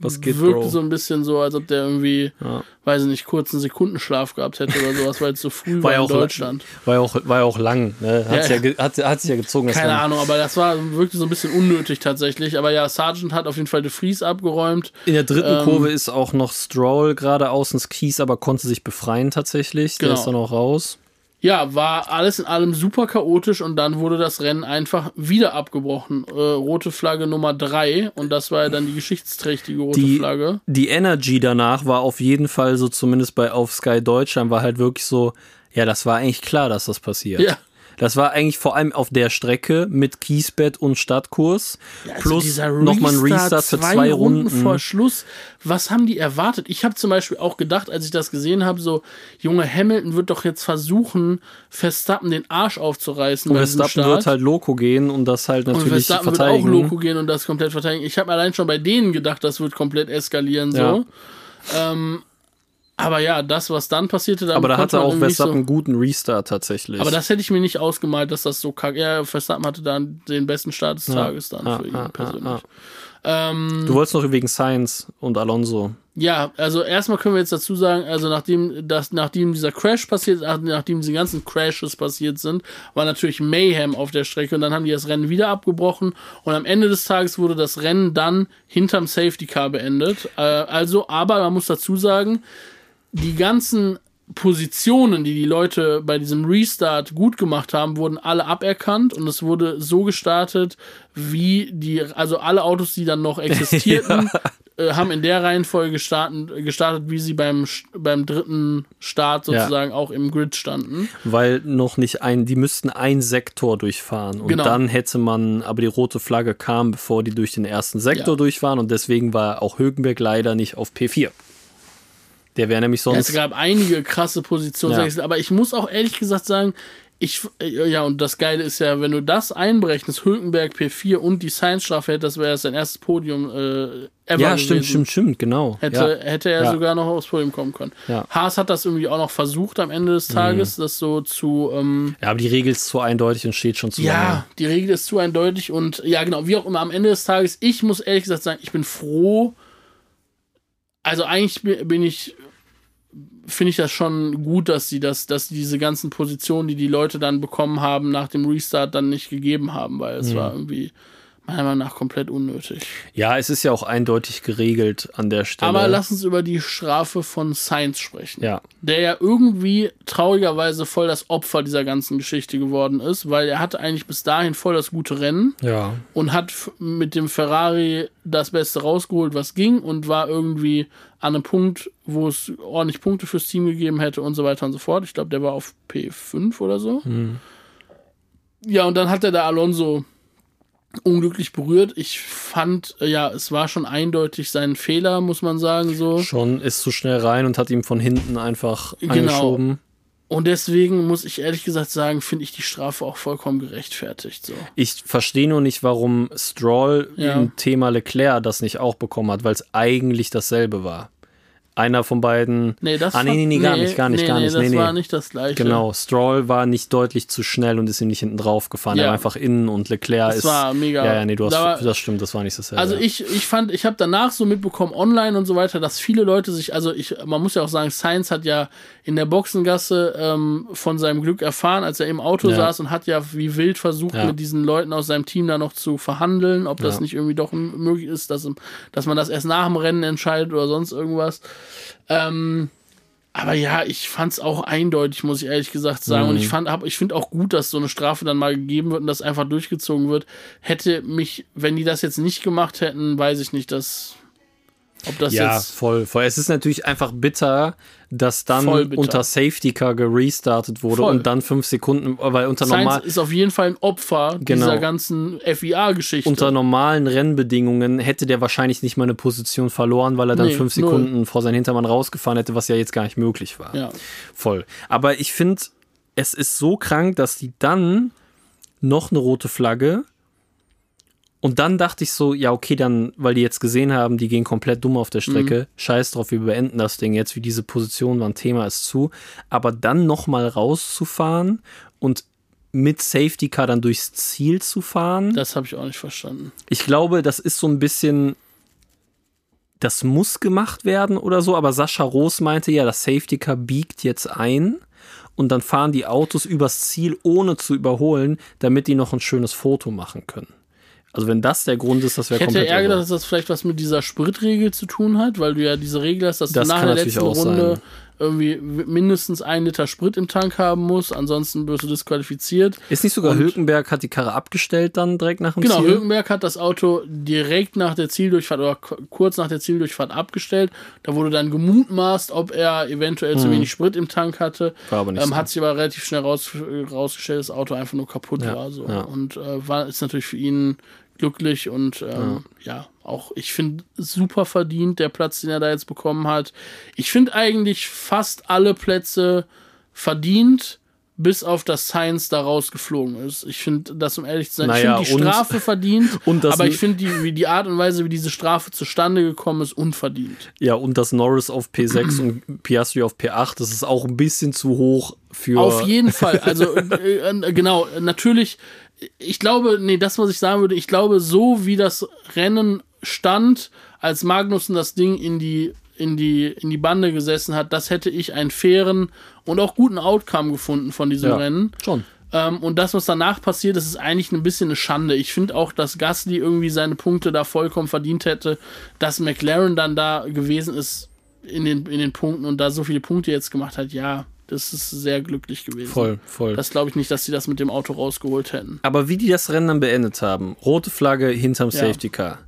Was geht, wirkte Bro? so ein bisschen so, als ob der irgendwie, Ja. weiß ich nicht, kurz einen Sekundenschlaf gehabt hätte oder sowas, weil es so früh war, War ja in Deutschland. war ja auch, war ja auch lang. Ne? Hat's Ja, ja, hat, hat sich ja gezogen. Keine war- Ahnung, aber das war wirkte so ein bisschen unnötig tatsächlich. Aber ja, Sargent hat auf jeden Fall de Vries abgeräumt. In der dritten Ähm, Kurve ist auch noch Stroll geradeaus ins Kies, aber konnte sich befreien tatsächlich. Der Genau. ist dann auch raus. Ja, war alles in allem super chaotisch und dann wurde das Rennen einfach wieder abgebrochen. Äh, rote Flagge Nummer drei und das war ja dann die geschichtsträchtige rote Die, Flagge. die Energy danach war auf jeden Fall so, zumindest bei auf Sky Deutschland, war halt wirklich so, ja, das war eigentlich klar, dass das passiert. Ja. Das war eigentlich vor allem auf der Strecke mit Kiesbett und Stadtkurs. Also plus nochmal ein Restart für zwei Runden. vor Schluss. Was haben die erwartet? Ich habe zum Beispiel auch gedacht, als ich das gesehen habe, so, Junge, Hamilton wird doch jetzt versuchen, Verstappen den Arsch aufzureißen. Und Verstappen wird halt Loco gehen und das halt und natürlich Verstappen wird auch verteidigen. Loco gehen und das komplett verteidigen. Ich habe allein schon bei denen gedacht, das wird komplett eskalieren so. Ja. Ähm, aber ja, das, was dann passierte, da aber da hatte auch Verstappen so, einen guten Restart tatsächlich. Aber das hätte ich mir nicht ausgemalt, dass das so kacke. Ja, Verstappen hatte dann den besten Start des Tages dann Ah, für ihn ah, persönlich. ah. Ähm, Du wolltest noch wegen Sainz und Alonso. Ja, also erstmal können wir jetzt dazu sagen, also nachdem, das, nachdem dieser Crash passiert, nach- nachdem diese ganzen Crashes passiert sind, war natürlich Mayhem auf der Strecke und dann haben die das Rennen wieder abgebrochen und am Ende des Tages wurde das Rennen dann hinterm Safety Car beendet. Äh, also, aber man muss dazu sagen, die ganzen Positionen, die die Leute bei diesem Restart gut gemacht haben, wurden alle aberkannt und es wurde so gestartet, wie die, also alle Autos, die dann noch (laughs) existierten, äh, haben in der Reihenfolge gestartet, gestartet wie sie beim, beim dritten Start sozusagen auch im Grid standen. Weil noch nicht ein, die müssten ein Sektor durchfahren. Und Genau. dann hätte man, aber die rote Flagge kam, bevor die durch den ersten Sektor Ja. durchfahren. Und deswegen war auch Hülkenberg leider nicht auf P4. Der wäre nämlich Ja, sonst. es gab einige krasse Positionswechsel, Ja. aber ich muss auch ehrlich gesagt sagen, ich, äh, ja, und das Geile ist ja, wenn du das einberechnest, Hülkenberg P4 und die Science-Strafe hätte, das wäre sein erstes Podium äh, ever ja, gewesen. stimmt, stimmt, stimmt, genau. Hätte, ja. hätte er Ja. sogar noch aufs Podium kommen können. Ja. Mhm. Haas hat das irgendwie auch noch versucht am Ende des Tages, das so zu. Ähm, ja, aber die Regel ist zu eindeutig und steht schon zu ja, lange. die Regel ist zu eindeutig und ja, genau, wie auch immer am Ende des Tages, ich muss ehrlich gesagt sagen, ich bin froh. Also eigentlich bi- bin ich finde ich das schon gut, dass sie das, dass diese ganzen Positionen, die die Leute dann bekommen haben, nach dem Restart dann nicht gegeben haben, weil es war irgendwie meiner Meinung nach komplett unnötig. Ja, es ist ja auch eindeutig geregelt an der Stelle. Aber lass uns über die Strafe von Sainz sprechen. ja, Der ja irgendwie traurigerweise voll das Opfer dieser ganzen Geschichte geworden ist, weil er hatte eigentlich bis dahin voll das gute Rennen ja. und hat mit dem Ferrari das Beste rausgeholt, was ging und war irgendwie an einem Punkt, wo es ordentlich Punkte fürs Team gegeben hätte und so weiter und so fort. Ich glaube, der war auf P5 oder so. Ja, und dann hat er da Alonso unglücklich berührt. Ich fand, äh, ja, es war schon eindeutig sein Fehler, muss man sagen, so. Schon ist zu schnell rein und hat ihm von hinten einfach Genau. angeschoben. Und deswegen muss ich ehrlich gesagt sagen, finde ich die Strafe auch vollkommen gerechtfertigt, so. Ich verstehe nur nicht, warum Stroll Ja. im Thema Leclerc das nicht auch bekommen hat, weil es eigentlich dasselbe war. Einer von beiden. Nee, das ah, nee, nee, nee, gar nicht, gar nicht, nee, gar nee, nicht. Das Nee, nee. war nicht das gleiche. Genau, Stroll war nicht deutlich zu schnell und ist ihm nicht hinten drauf gefahren. Ja. Er war einfach innen und Leclerc Das ist. war mega. Ja, ja, nee, du hast, Da das stimmt, das war nicht dasselbe. Also ich, ich fand, ich habe danach so mitbekommen, online und so weiter, dass viele Leute sich, also ich, man muss ja auch sagen, Sainz hat ja in der Boxengasse ähm, von seinem Glück erfahren, als er im Auto Ja. saß und hat ja wie wild versucht, Ja. mit diesen Leuten aus seinem Team da noch zu verhandeln, ob das nicht irgendwie doch möglich ist, dass, dass man das erst nach dem Rennen entscheidet oder sonst irgendwas. Ähm, aber ja, ich fand es auch eindeutig, muss ich ehrlich gesagt sagen. Und Mhm. ich fand, hab, ich finde auch gut, dass so eine Strafe dann mal gegeben wird und das einfach durchgezogen wird. Hätte mich, wenn die das jetzt nicht gemacht hätten, weiß ich nicht, dass, ob das ja, jetzt. voll, voll. Es ist natürlich einfach bitter, dass dann bitter. unter Safety Car gerestartet wurde Voll. und dann fünf Sekunden, weil unter normal. Ist auf jeden Fall ein Opfer Genau. dieser ganzen FIA-Geschichte. Unter normalen Rennbedingungen hätte der wahrscheinlich nicht mal eine Position verloren, weil er dann Nee, fünf null. Sekunden vor seinen Hintermann rausgefahren hätte, was ja jetzt gar nicht möglich war. Ja. Voll. Aber ich finde, es ist so krank, dass die dann noch eine rote Flagge und dann dachte ich so, ja, okay, dann, weil die jetzt gesehen haben, die gehen komplett dumm auf der Strecke, Mhm. scheiß drauf, wir beenden das Ding jetzt, wie diese Position war, ein Thema ist zu. Aber dann nochmal rauszufahren und mit Safety Car dann durchs Ziel zu fahren, Das habe ich auch nicht verstanden. ich glaube, das ist so ein bisschen, das muss gemacht werden oder so, aber Sascha Roos meinte ja, das Safety Car biegt jetzt ein und dann fahren die Autos übers Ziel, ohne zu überholen, damit die noch ein schönes Foto machen können. Also wenn das der Grund ist, das wäre Ich hätte komplett eher gedacht, dass das vielleicht was mit dieser Spritregel zu tun hat, weil du ja diese Regel hast, dass Das du nach der letzten Runde sein. irgendwie mindestens ein Liter Sprit im Tank haben musst, ansonsten wirst du disqualifiziert. Ist nicht sogar Und- Hülkenberg hat die Karre abgestellt dann direkt nach dem Genau, Ziel? Hülkenberg hat das Auto direkt nach der Zieldurchfahrt oder kurz nach der Zieldurchfahrt abgestellt. Da wurde dann gemutmaßt, ob er eventuell zu wenig Sprit im Tank hatte. War aber nicht ähm, so. Hat sich aber relativ schnell raus, rausgestellt, dass das Auto einfach nur kaputt Ja, war. So. ja. Und äh, war ist natürlich für ihn glücklich und ähm, ja. auch ich finde super verdient der Platz, den er da jetzt bekommen hat. Ich finde eigentlich fast alle Plätze verdient. Bis auf das Science da rausgeflogen ist. Ich finde das, um ehrlich zu sein, Naja, ich finde die Strafe verdient, (laughs) und das- aber ich finde die, wie die Art und Weise, wie diese Strafe zustande gekommen ist, unverdient. Ja, und das Norris auf P6 und Piastri auf P8, das ist auch ein bisschen zu hoch für. Auf jeden Fall. Also (laughs) äh, äh, genau, natürlich. Ich glaube, nee, das, was ich sagen würde, ich glaube, so wie das Rennen stand, als Magnussen das Ding in die in die in die Bande gesessen hat, das hätte ich einen fairen und auch guten Outcome gefunden von diesem Ja, Rennen. Schon. Ähm, und das, was danach passiert, das ist eigentlich ein bisschen eine Schande. Ich finde auch, dass Gasly irgendwie seine Punkte da vollkommen verdient hätte, dass McLaren dann da gewesen ist in den, in den Punkten und da so viele Punkte jetzt gemacht hat. Ja, das ist sehr glücklich gewesen. Voll, voll. Das glaube ich nicht, dass sie das mit dem Auto rausgeholt hätten. Aber wie die das Rennen dann beendet haben, rote Flagge hinterm Ja. Safety Car,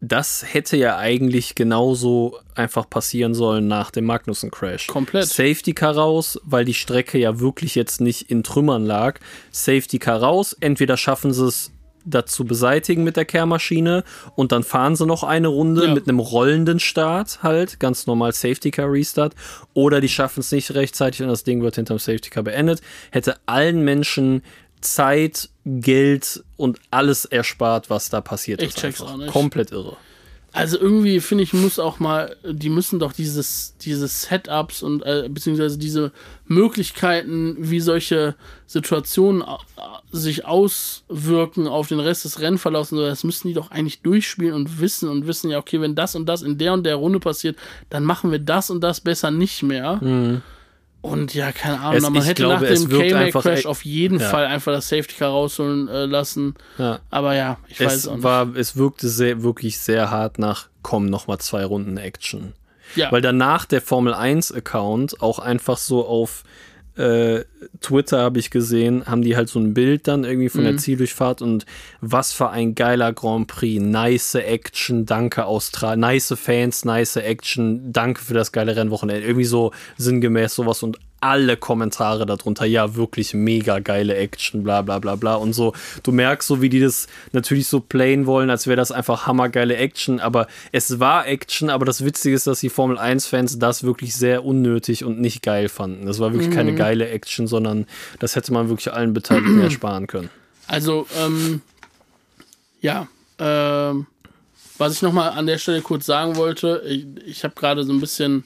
das hätte ja eigentlich genauso einfach passieren sollen nach dem Magnussen-Crash. Komplett. Safety Car raus, weil die Strecke ja wirklich jetzt nicht in Trümmern lag. Safety Car raus, entweder schaffen sie es dazu beseitigen mit der Kehrmaschine und dann fahren sie noch eine Runde Ja. mit einem rollenden Start halt, ganz normal Safety Car Restart, oder die schaffen es nicht rechtzeitig und das Ding wird hinterm Safety Car beendet, hätte allen Menschen Zeit, Geld und alles erspart, was da passiert Ich ist. check's einfach. auch nicht. Komplett irre. Also irgendwie finde ich, muss auch mal, die müssen doch dieses, diese Setups und äh, beziehungsweise diese Möglichkeiten, wie solche Situationen äh, sich auswirken auf den Rest des Rennverlaufs und so, das müssen die doch eigentlich durchspielen und wissen und wissen ja, okay, wenn das und das in der und der Runde passiert, dann machen wir das und das besser nicht mehr. Und ja, keine Ahnung, Es- man hätte glaube, nach dem wirkt K-Mac einfach Crash e- auf jeden Ja. Fall einfach das Safety Car rausholen äh, lassen. Ja. Aber ja, ich weiß Es auch nicht. war, es wirkte sehr, wirklich sehr hart nach, komm, noch mal zwei Runden Action. ja. Weil danach der Formel 1 Account auch einfach so auf äh, Twitter habe ich gesehen, haben die halt so ein Bild dann irgendwie von Mhm. der Zieldurchfahrt und was für ein geiler Grand Prix. Nice Action, danke Australien. Nice Fans, nice Action, danke für das geile Rennwochenende. Irgendwie so sinngemäß sowas und alle Kommentare darunter, ja, wirklich mega geile Action, bla bla bla bla. Und so, du merkst so, wie die das natürlich so playen wollen, als wäre das einfach hammergeile Action, aber es war Action, aber das Witzige ist, dass die Formel 1-Fans das wirklich sehr unnötig und nicht geil fanden. Das war wirklich keine geile Action, sondern das hätte man wirklich allen Beteiligten (clears throat) ersparen können. Also, ähm, ja, ähm, was ich nochmal an der Stelle kurz sagen wollte, ich, ich habe gerade so ein bisschen,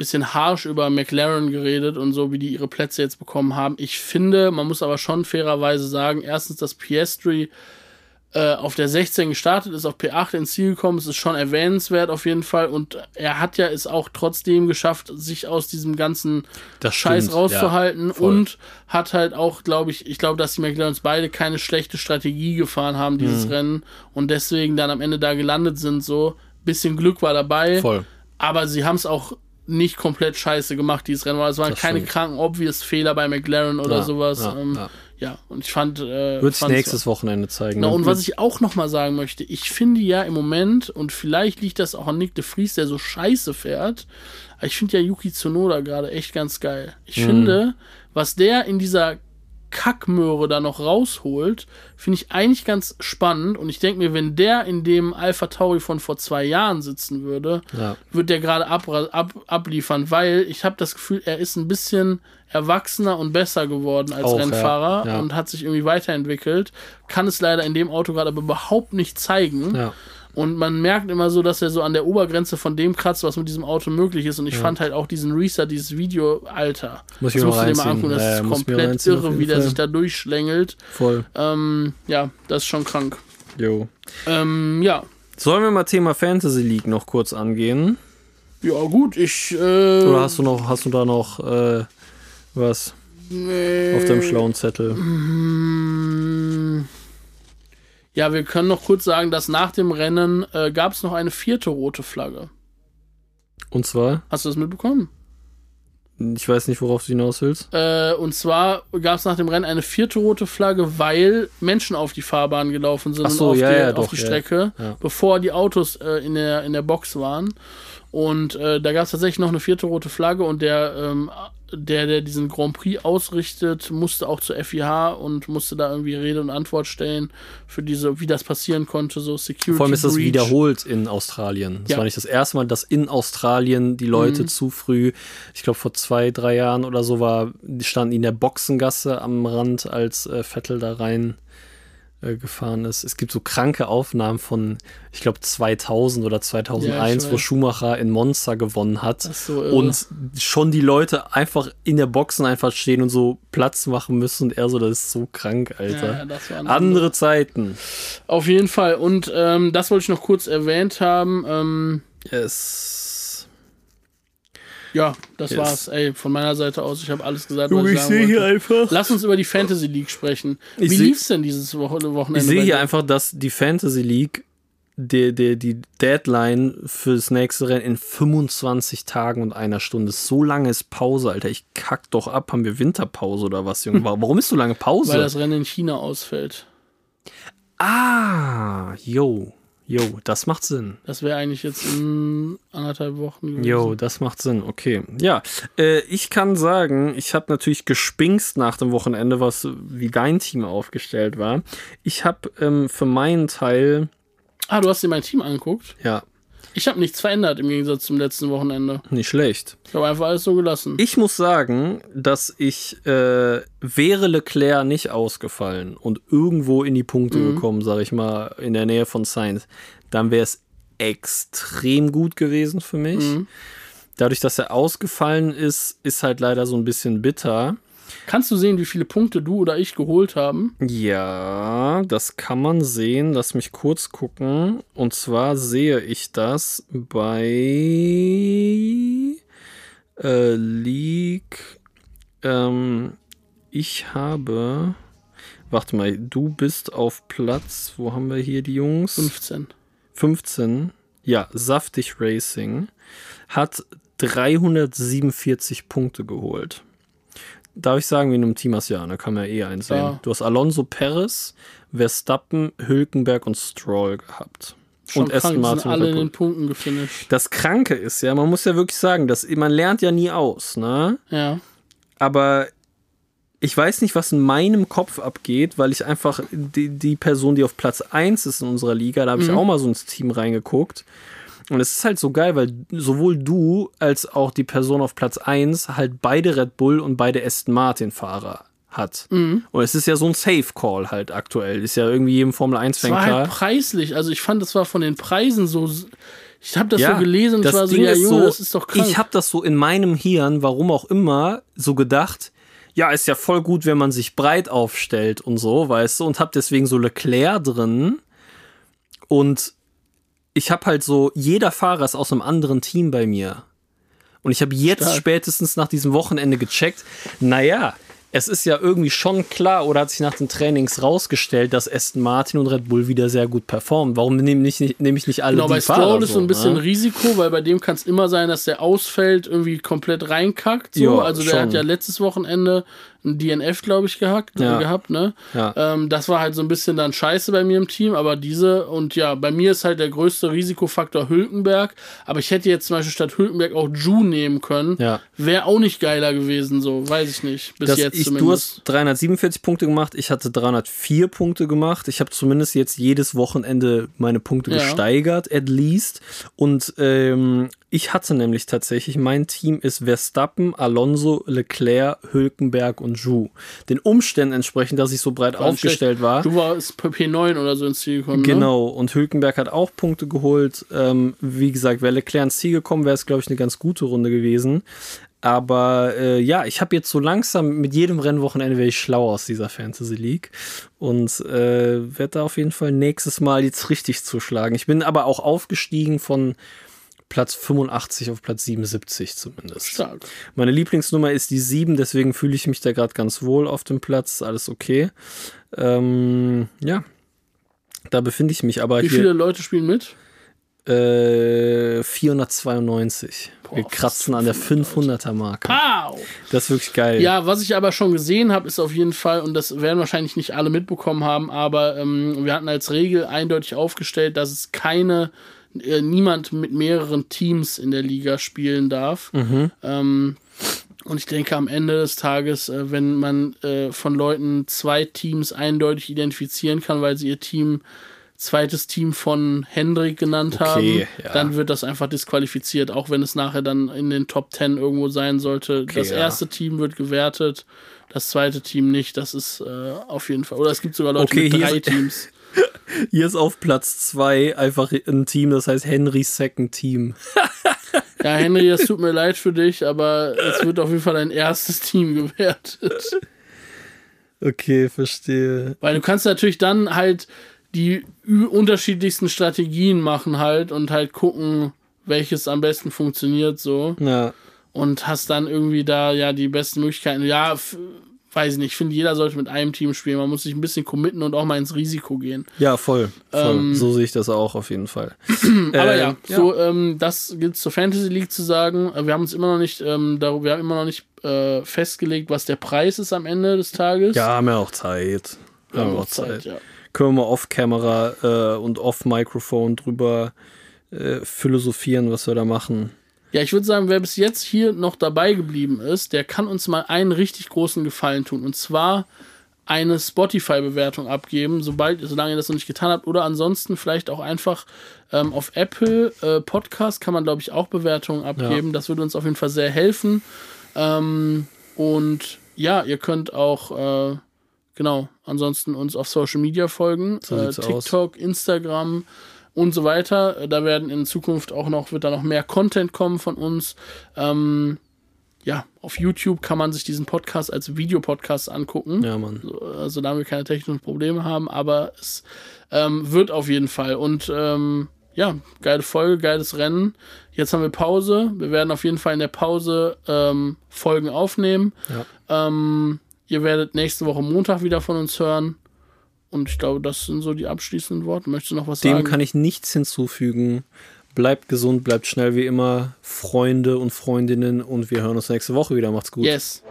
bisschen harsh über McLaren geredet und so, wie die ihre Plätze jetzt bekommen haben. Ich finde, man muss aber schon fairerweise sagen, erstens, dass Piastri äh, auf der 16 gestartet ist, auf P8 ins Ziel gekommen ist, ist schon erwähnenswert auf jeden Fall. Und er hat ja es auch trotzdem geschafft, sich aus diesem ganzen Das Scheiß stimmt, rauszuhalten ja, und hat halt auch, glaube ich, ich glaube, dass die McLarens beide keine schlechte Strategie gefahren haben, dieses Mhm. Rennen und deswegen dann am Ende da gelandet sind. So bisschen Glück war dabei, Voll. aber sie haben es auch nicht komplett scheiße gemacht, dieses Rennen, es waren Das keine stimmt. kranken, obvious Fehler bei McLaren oder Ja, sowas. ja, ähm, ja. ja, und ich fand. Äh, Wird nächstes Wochenende zeigen. na, ne? und was ich auch noch mal sagen möchte, ich finde ja im Moment, und vielleicht liegt das auch an Nick de Vries, der so scheiße fährt, aber ich finde ja Yuki Tsunoda gerade echt ganz geil. Ich Mhm. finde, was der in dieser Kackmöhre da noch rausholt, finde ich eigentlich ganz spannend. Und ich denke mir, wenn der in dem Alpha Tauri von vor zwei Jahren sitzen würde, Ja. wird der gerade ab, ab, abliefern, weil ich habe das Gefühl, er ist ein bisschen erwachsener und besser geworden als Auch, ja, Rennfahrer ja. und hat sich irgendwie weiterentwickelt. Kann es leider in dem Auto gerade aber überhaupt nicht zeigen. ja. Und man merkt immer so, dass er so an der Obergrenze von dem kratzt, was mit diesem Auto möglich ist. Und ich fand halt auch diesen Reset, dieses Video, Alter. Muss ich das musst du dir mal angucken. Das Ja, ja, ist komplett irre, wie der sich da durchschlängelt. Voll. Ähm, ja, das ist schon krank. Jo. Ähm, ja. Sollen wir mal Thema Fantasy League noch kurz angehen? Ja, gut, ich. Äh, Oder hast du noch, hast du da noch äh, was nee, auf deinem schlauen Zettel? Mm, Ja, wir können noch kurz sagen, dass nach dem Rennen äh, gab es noch eine vierte rote Flagge. Und zwar, Hast du das mitbekommen? ich weiß nicht, worauf du hinaus willst. Äh, und zwar gab es nach dem Rennen eine vierte rote Flagge, weil Menschen auf die Fahrbahn gelaufen sind Ach so, und auf, ja, die, ja, auf doch, die Strecke, ja. bevor die Autos äh, in, der, in der Box waren. Und äh, da gab es tatsächlich noch eine vierte rote Flagge und der, ähm, der, der diesen Grand Prix ausrichtet, musste auch zur FIH und musste da irgendwie Rede und Antwort stellen für diese, wie das passieren konnte, so Security. Vor allem ist das Breach. wiederholt in Australien. Das Ja. war nicht das erste Mal, dass in Australien die Leute Mhm. zu früh, ich glaube vor zwei, drei Jahren oder so war, die standen in der Boxengasse am Rand, als äh, Vettel da rein äh, gefahren ist. Es gibt so kranke Aufnahmen von, ich glaube 2000 oder 2001, Ja, wo. Schumacher in Monza gewonnen hat. So und schon die Leute einfach in der Boxen einfach stehen und so Platz machen müssen und er so, das ist so krank, Alter. Ja, waren Andere Zeiten. Auf jeden Fall. Und ähm, das wollte ich noch kurz erwähnt haben. Ähm, Yes. Ja, das Yes. war's. Ey, von meiner Seite aus, ich habe alles gesagt, was ich sagen wollte. einfach. Lass uns über die Fantasy League sprechen. Ich Wie lief's denn dieses Woche Wochenende? Ich sehe hier einfach, dass die Fantasy League die, die, die Deadline fürs nächste Rennen in 25 Tagen und einer Stunde. So lange ist Pause, Alter. Ich kack doch ab. Haben wir Winterpause oder was, Junge? Wa- Warum ist so lange Pause? Weil das Rennen in China ausfällt. ah, yo. Jo, das macht Sinn. Das wäre eigentlich jetzt in anderthalb Wochen gewesen. Jo, das macht Sinn. Okay. Ja, äh, ich kann sagen, ich habe natürlich gespinkst nach dem Wochenende, was wie dein Team aufgestellt war. Ich habe ähm, für meinen Teil, Ah, du hast dir mein Team angeguckt? ja, Ich habe nichts verändert im Gegensatz zum letzten Wochenende. nicht schlecht. Ich habe einfach alles so gelassen. Ich muss sagen, dass ich, äh, wäre Leclerc nicht ausgefallen und irgendwo in die Punkte Mhm. gekommen, sag ich mal, in der Nähe von Sainz, dann wäre es extrem gut gewesen für mich. Mhm. Dadurch, dass er ausgefallen ist, ist halt leider so ein bisschen bitter. Kannst du sehen, wie viele Punkte du oder ich geholt haben? Ja, das kann man sehen. Lass mich kurz gucken. Und zwar sehe ich das bei äh, League. Ähm, ich habe. Warte mal, du bist auf Platz. Wo haben wir hier die Jungs? 15. 15. Ja, Saftig Racing hat 347 Punkte geholt. Darf ich sagen, wie in einem Team hast ja, da kann man ja eh einsehen. Ja. Du hast Alonso Perez, Verstappen, Hülkenberg und Stroll gehabt. Schon und Aston Martin. alle in den Punkten gefinisht. Das Kranke ist ja, man muss ja wirklich sagen, dass man lernt ja nie aus, ne? Ja. aber ich weiß nicht, was in meinem Kopf abgeht, weil ich einfach die, die Person, die auf Platz 1 ist in unserer Liga, da habe ich auch mal so ins Team reingeguckt. Und es ist halt so geil, weil sowohl du als auch die Person auf Platz 1 halt beide Red Bull und beide Aston Martin Fahrer hat. Und es ist ja so ein Safe Call halt aktuell. Ist ja irgendwie jedem Formel 1 Es Fan klar. halt preislich. Also ich fand, das war von den Preisen so. Ich habe das so gelesen und das ich war so, Ding ja, Junge, so, das ist doch krank. Ich habe das so in meinem Hirn, warum auch immer, so gedacht, ja, ist ja voll gut, wenn man sich breit aufstellt und so, weißt du, und hab deswegen so Leclerc drin. Und ich habe halt so, jeder Fahrer ist aus einem anderen Team bei mir. Und ich habe jetzt Stark. spätestens nach diesem Wochenende gecheckt, naja, es ist ja irgendwie schon klar oder hat sich nach den Trainings rausgestellt, dass Aston Martin und Red Bull wieder sehr gut performen. Warum nehme ich nicht, nehme ich nicht alle Genau, die bei Fahrer Stroll ist so ein bisschen ne? Risiko, weil bei dem kann es immer sein, dass der ausfällt, irgendwie komplett reinkackt. So. Ja, also der schon. hat ja letztes Wochenende ein DNF, glaube ich, gehackt, Ja. äh, gehabt, ne? Ja. Ähm, das war halt so ein bisschen dann scheiße bei mir im Team, aber diese, und ja, bei mir ist halt der größte Risikofaktor Hülkenberg, aber ich hätte jetzt zum Beispiel statt Hülkenberg auch Ju nehmen können. Ja. Wäre auch nicht geiler gewesen, so, weiß ich nicht. Bis dass jetzt ich, du zumindest. hast 347 Punkte gemacht, ich hatte 304 Punkte gemacht. Ich habe zumindest jetzt jedes Wochenende meine Punkte Ja. gesteigert, at least. Und ähm, ich hatte nämlich tatsächlich, mein Team ist Verstappen, Alonso, Leclerc, Hülkenberg und Ju. Den Umständen entsprechend, dass ich so breit War aufgestellt war. Du warst P9 oder so ins Ziel gekommen. Ne? Genau, und Hülkenberg hat auch Punkte geholt. Ähm, wie gesagt, wäre Leclerc ins Ziel gekommen, wäre es, glaube ich, eine ganz gute Runde gewesen. Aber äh, ja, ich habe jetzt so langsam mit jedem Rennwochenende werde ich schlau aus dieser Fantasy League und äh, werde da auf jeden Fall nächstes Mal jetzt richtig zuschlagen. Ich bin aber auch aufgestiegen von Platz 85 auf Platz 77 zumindest. Stark. Meine Lieblingsnummer ist die 7, deswegen fühle ich mich da gerade ganz wohl auf dem Platz. Alles okay. Ähm, ja, da befinde ich mich aber Wie viele Leute spielen mit? Äh, 492. Wir Boah, kratzen an der 500er Marke. Pow! Das ist wirklich geil. Ja, was ich aber schon gesehen habe, ist auf jeden Fall, und das werden wahrscheinlich nicht alle mitbekommen haben, aber ähm, wir hatten als Regel eindeutig aufgestellt, dass es keine, äh, niemand mit mehreren Teams in der Liga spielen darf. Ähm, und ich denke, am Ende des Tages, äh, wenn man äh, von Leuten zwei Teams eindeutig identifizieren kann, weil sie ihr Team zweites Team von Hendrik genannt Okay, haben, ja. dann wird das einfach disqualifiziert, auch wenn es nachher dann in den Top 10 irgendwo sein sollte. das ja. erste Team wird gewertet, das zweite Team nicht. Das ist äh, auf jeden Fall. Oder es gibt sogar Leute Okay, mit drei ist- Teams. (laughs) (laughs) Hier ist auf Platz 2 einfach ein Team, das heißt Henrys Second Team. (laughs) Ja, Henry, es tut mir leid für dich, aber es wird auf jeden Fall dein erstes Team gewertet. Okay, verstehe. Weil du kannst natürlich dann halt die unterschiedlichsten Strategien machen halt und halt gucken, welches am besten funktioniert so. Ja, und hast dann irgendwie da ja die besten Möglichkeiten. Ja, weiß ich nicht. Ich finde, jeder sollte mit einem Team spielen. Man muss sich ein bisschen committen und auch mal ins Risiko gehen. ja voll. voll. Ähm, so sehe ich das auch auf jeden Fall. (clears throat) Aber Ähm, ja, so ähm, das gilt zur Fantasy League zu sagen. Äh, Wir haben uns immer noch nicht ähm, darüber, wir haben immer noch nicht äh, festgelegt, was der Preis ist am Ende des Tages. Ja, haben wir auch Zeit. wir Haben wir auch Zeit. Ja. Können wir mal off-Camera äh, und off-Mikrofon drüber äh, philosophieren, was wir da machen. Ja, ich würde sagen, wer bis jetzt hier noch dabei geblieben ist, der kann uns mal einen richtig großen Gefallen tun. Und zwar eine Spotify-Bewertung abgeben, sobald, solange ihr das noch nicht getan habt. Oder ansonsten vielleicht auch einfach ähm, auf Apple äh, Podcast kann man, glaube ich, auch Bewertungen abgeben. Das würde uns auf jeden Fall sehr helfen. Ähm, und ja, ihr könnt auch, äh, genau, ansonsten uns auf Social Media folgen. So äh, sieht's aus. TikTok, Instagram, und so weiter. Da werden in Zukunft auch noch, wird da noch mehr Content kommen von uns. Ähm, ja, auf YouTube kann man sich diesen Podcast als Videopodcast angucken. Ja, Mann. Also da wir keine technischen Probleme haben, aber es ähm, wird auf jeden Fall. Und ähm, ja, geile Folge, geiles Rennen. Jetzt haben wir Pause. Wir werden auf jeden Fall in der Pause ähm, Folgen aufnehmen. Ja. Ähm, ihr werdet nächste Woche Montag wieder von uns hören. Und ich glaube, das sind so die abschließenden Worte. Möchtest du noch was Dem sagen? kann ich nichts hinzufügen. Bleibt gesund, bleibt schnell wie immer, Freunde und Freundinnen und wir hören uns nächste Woche wieder. Macht's gut. yes.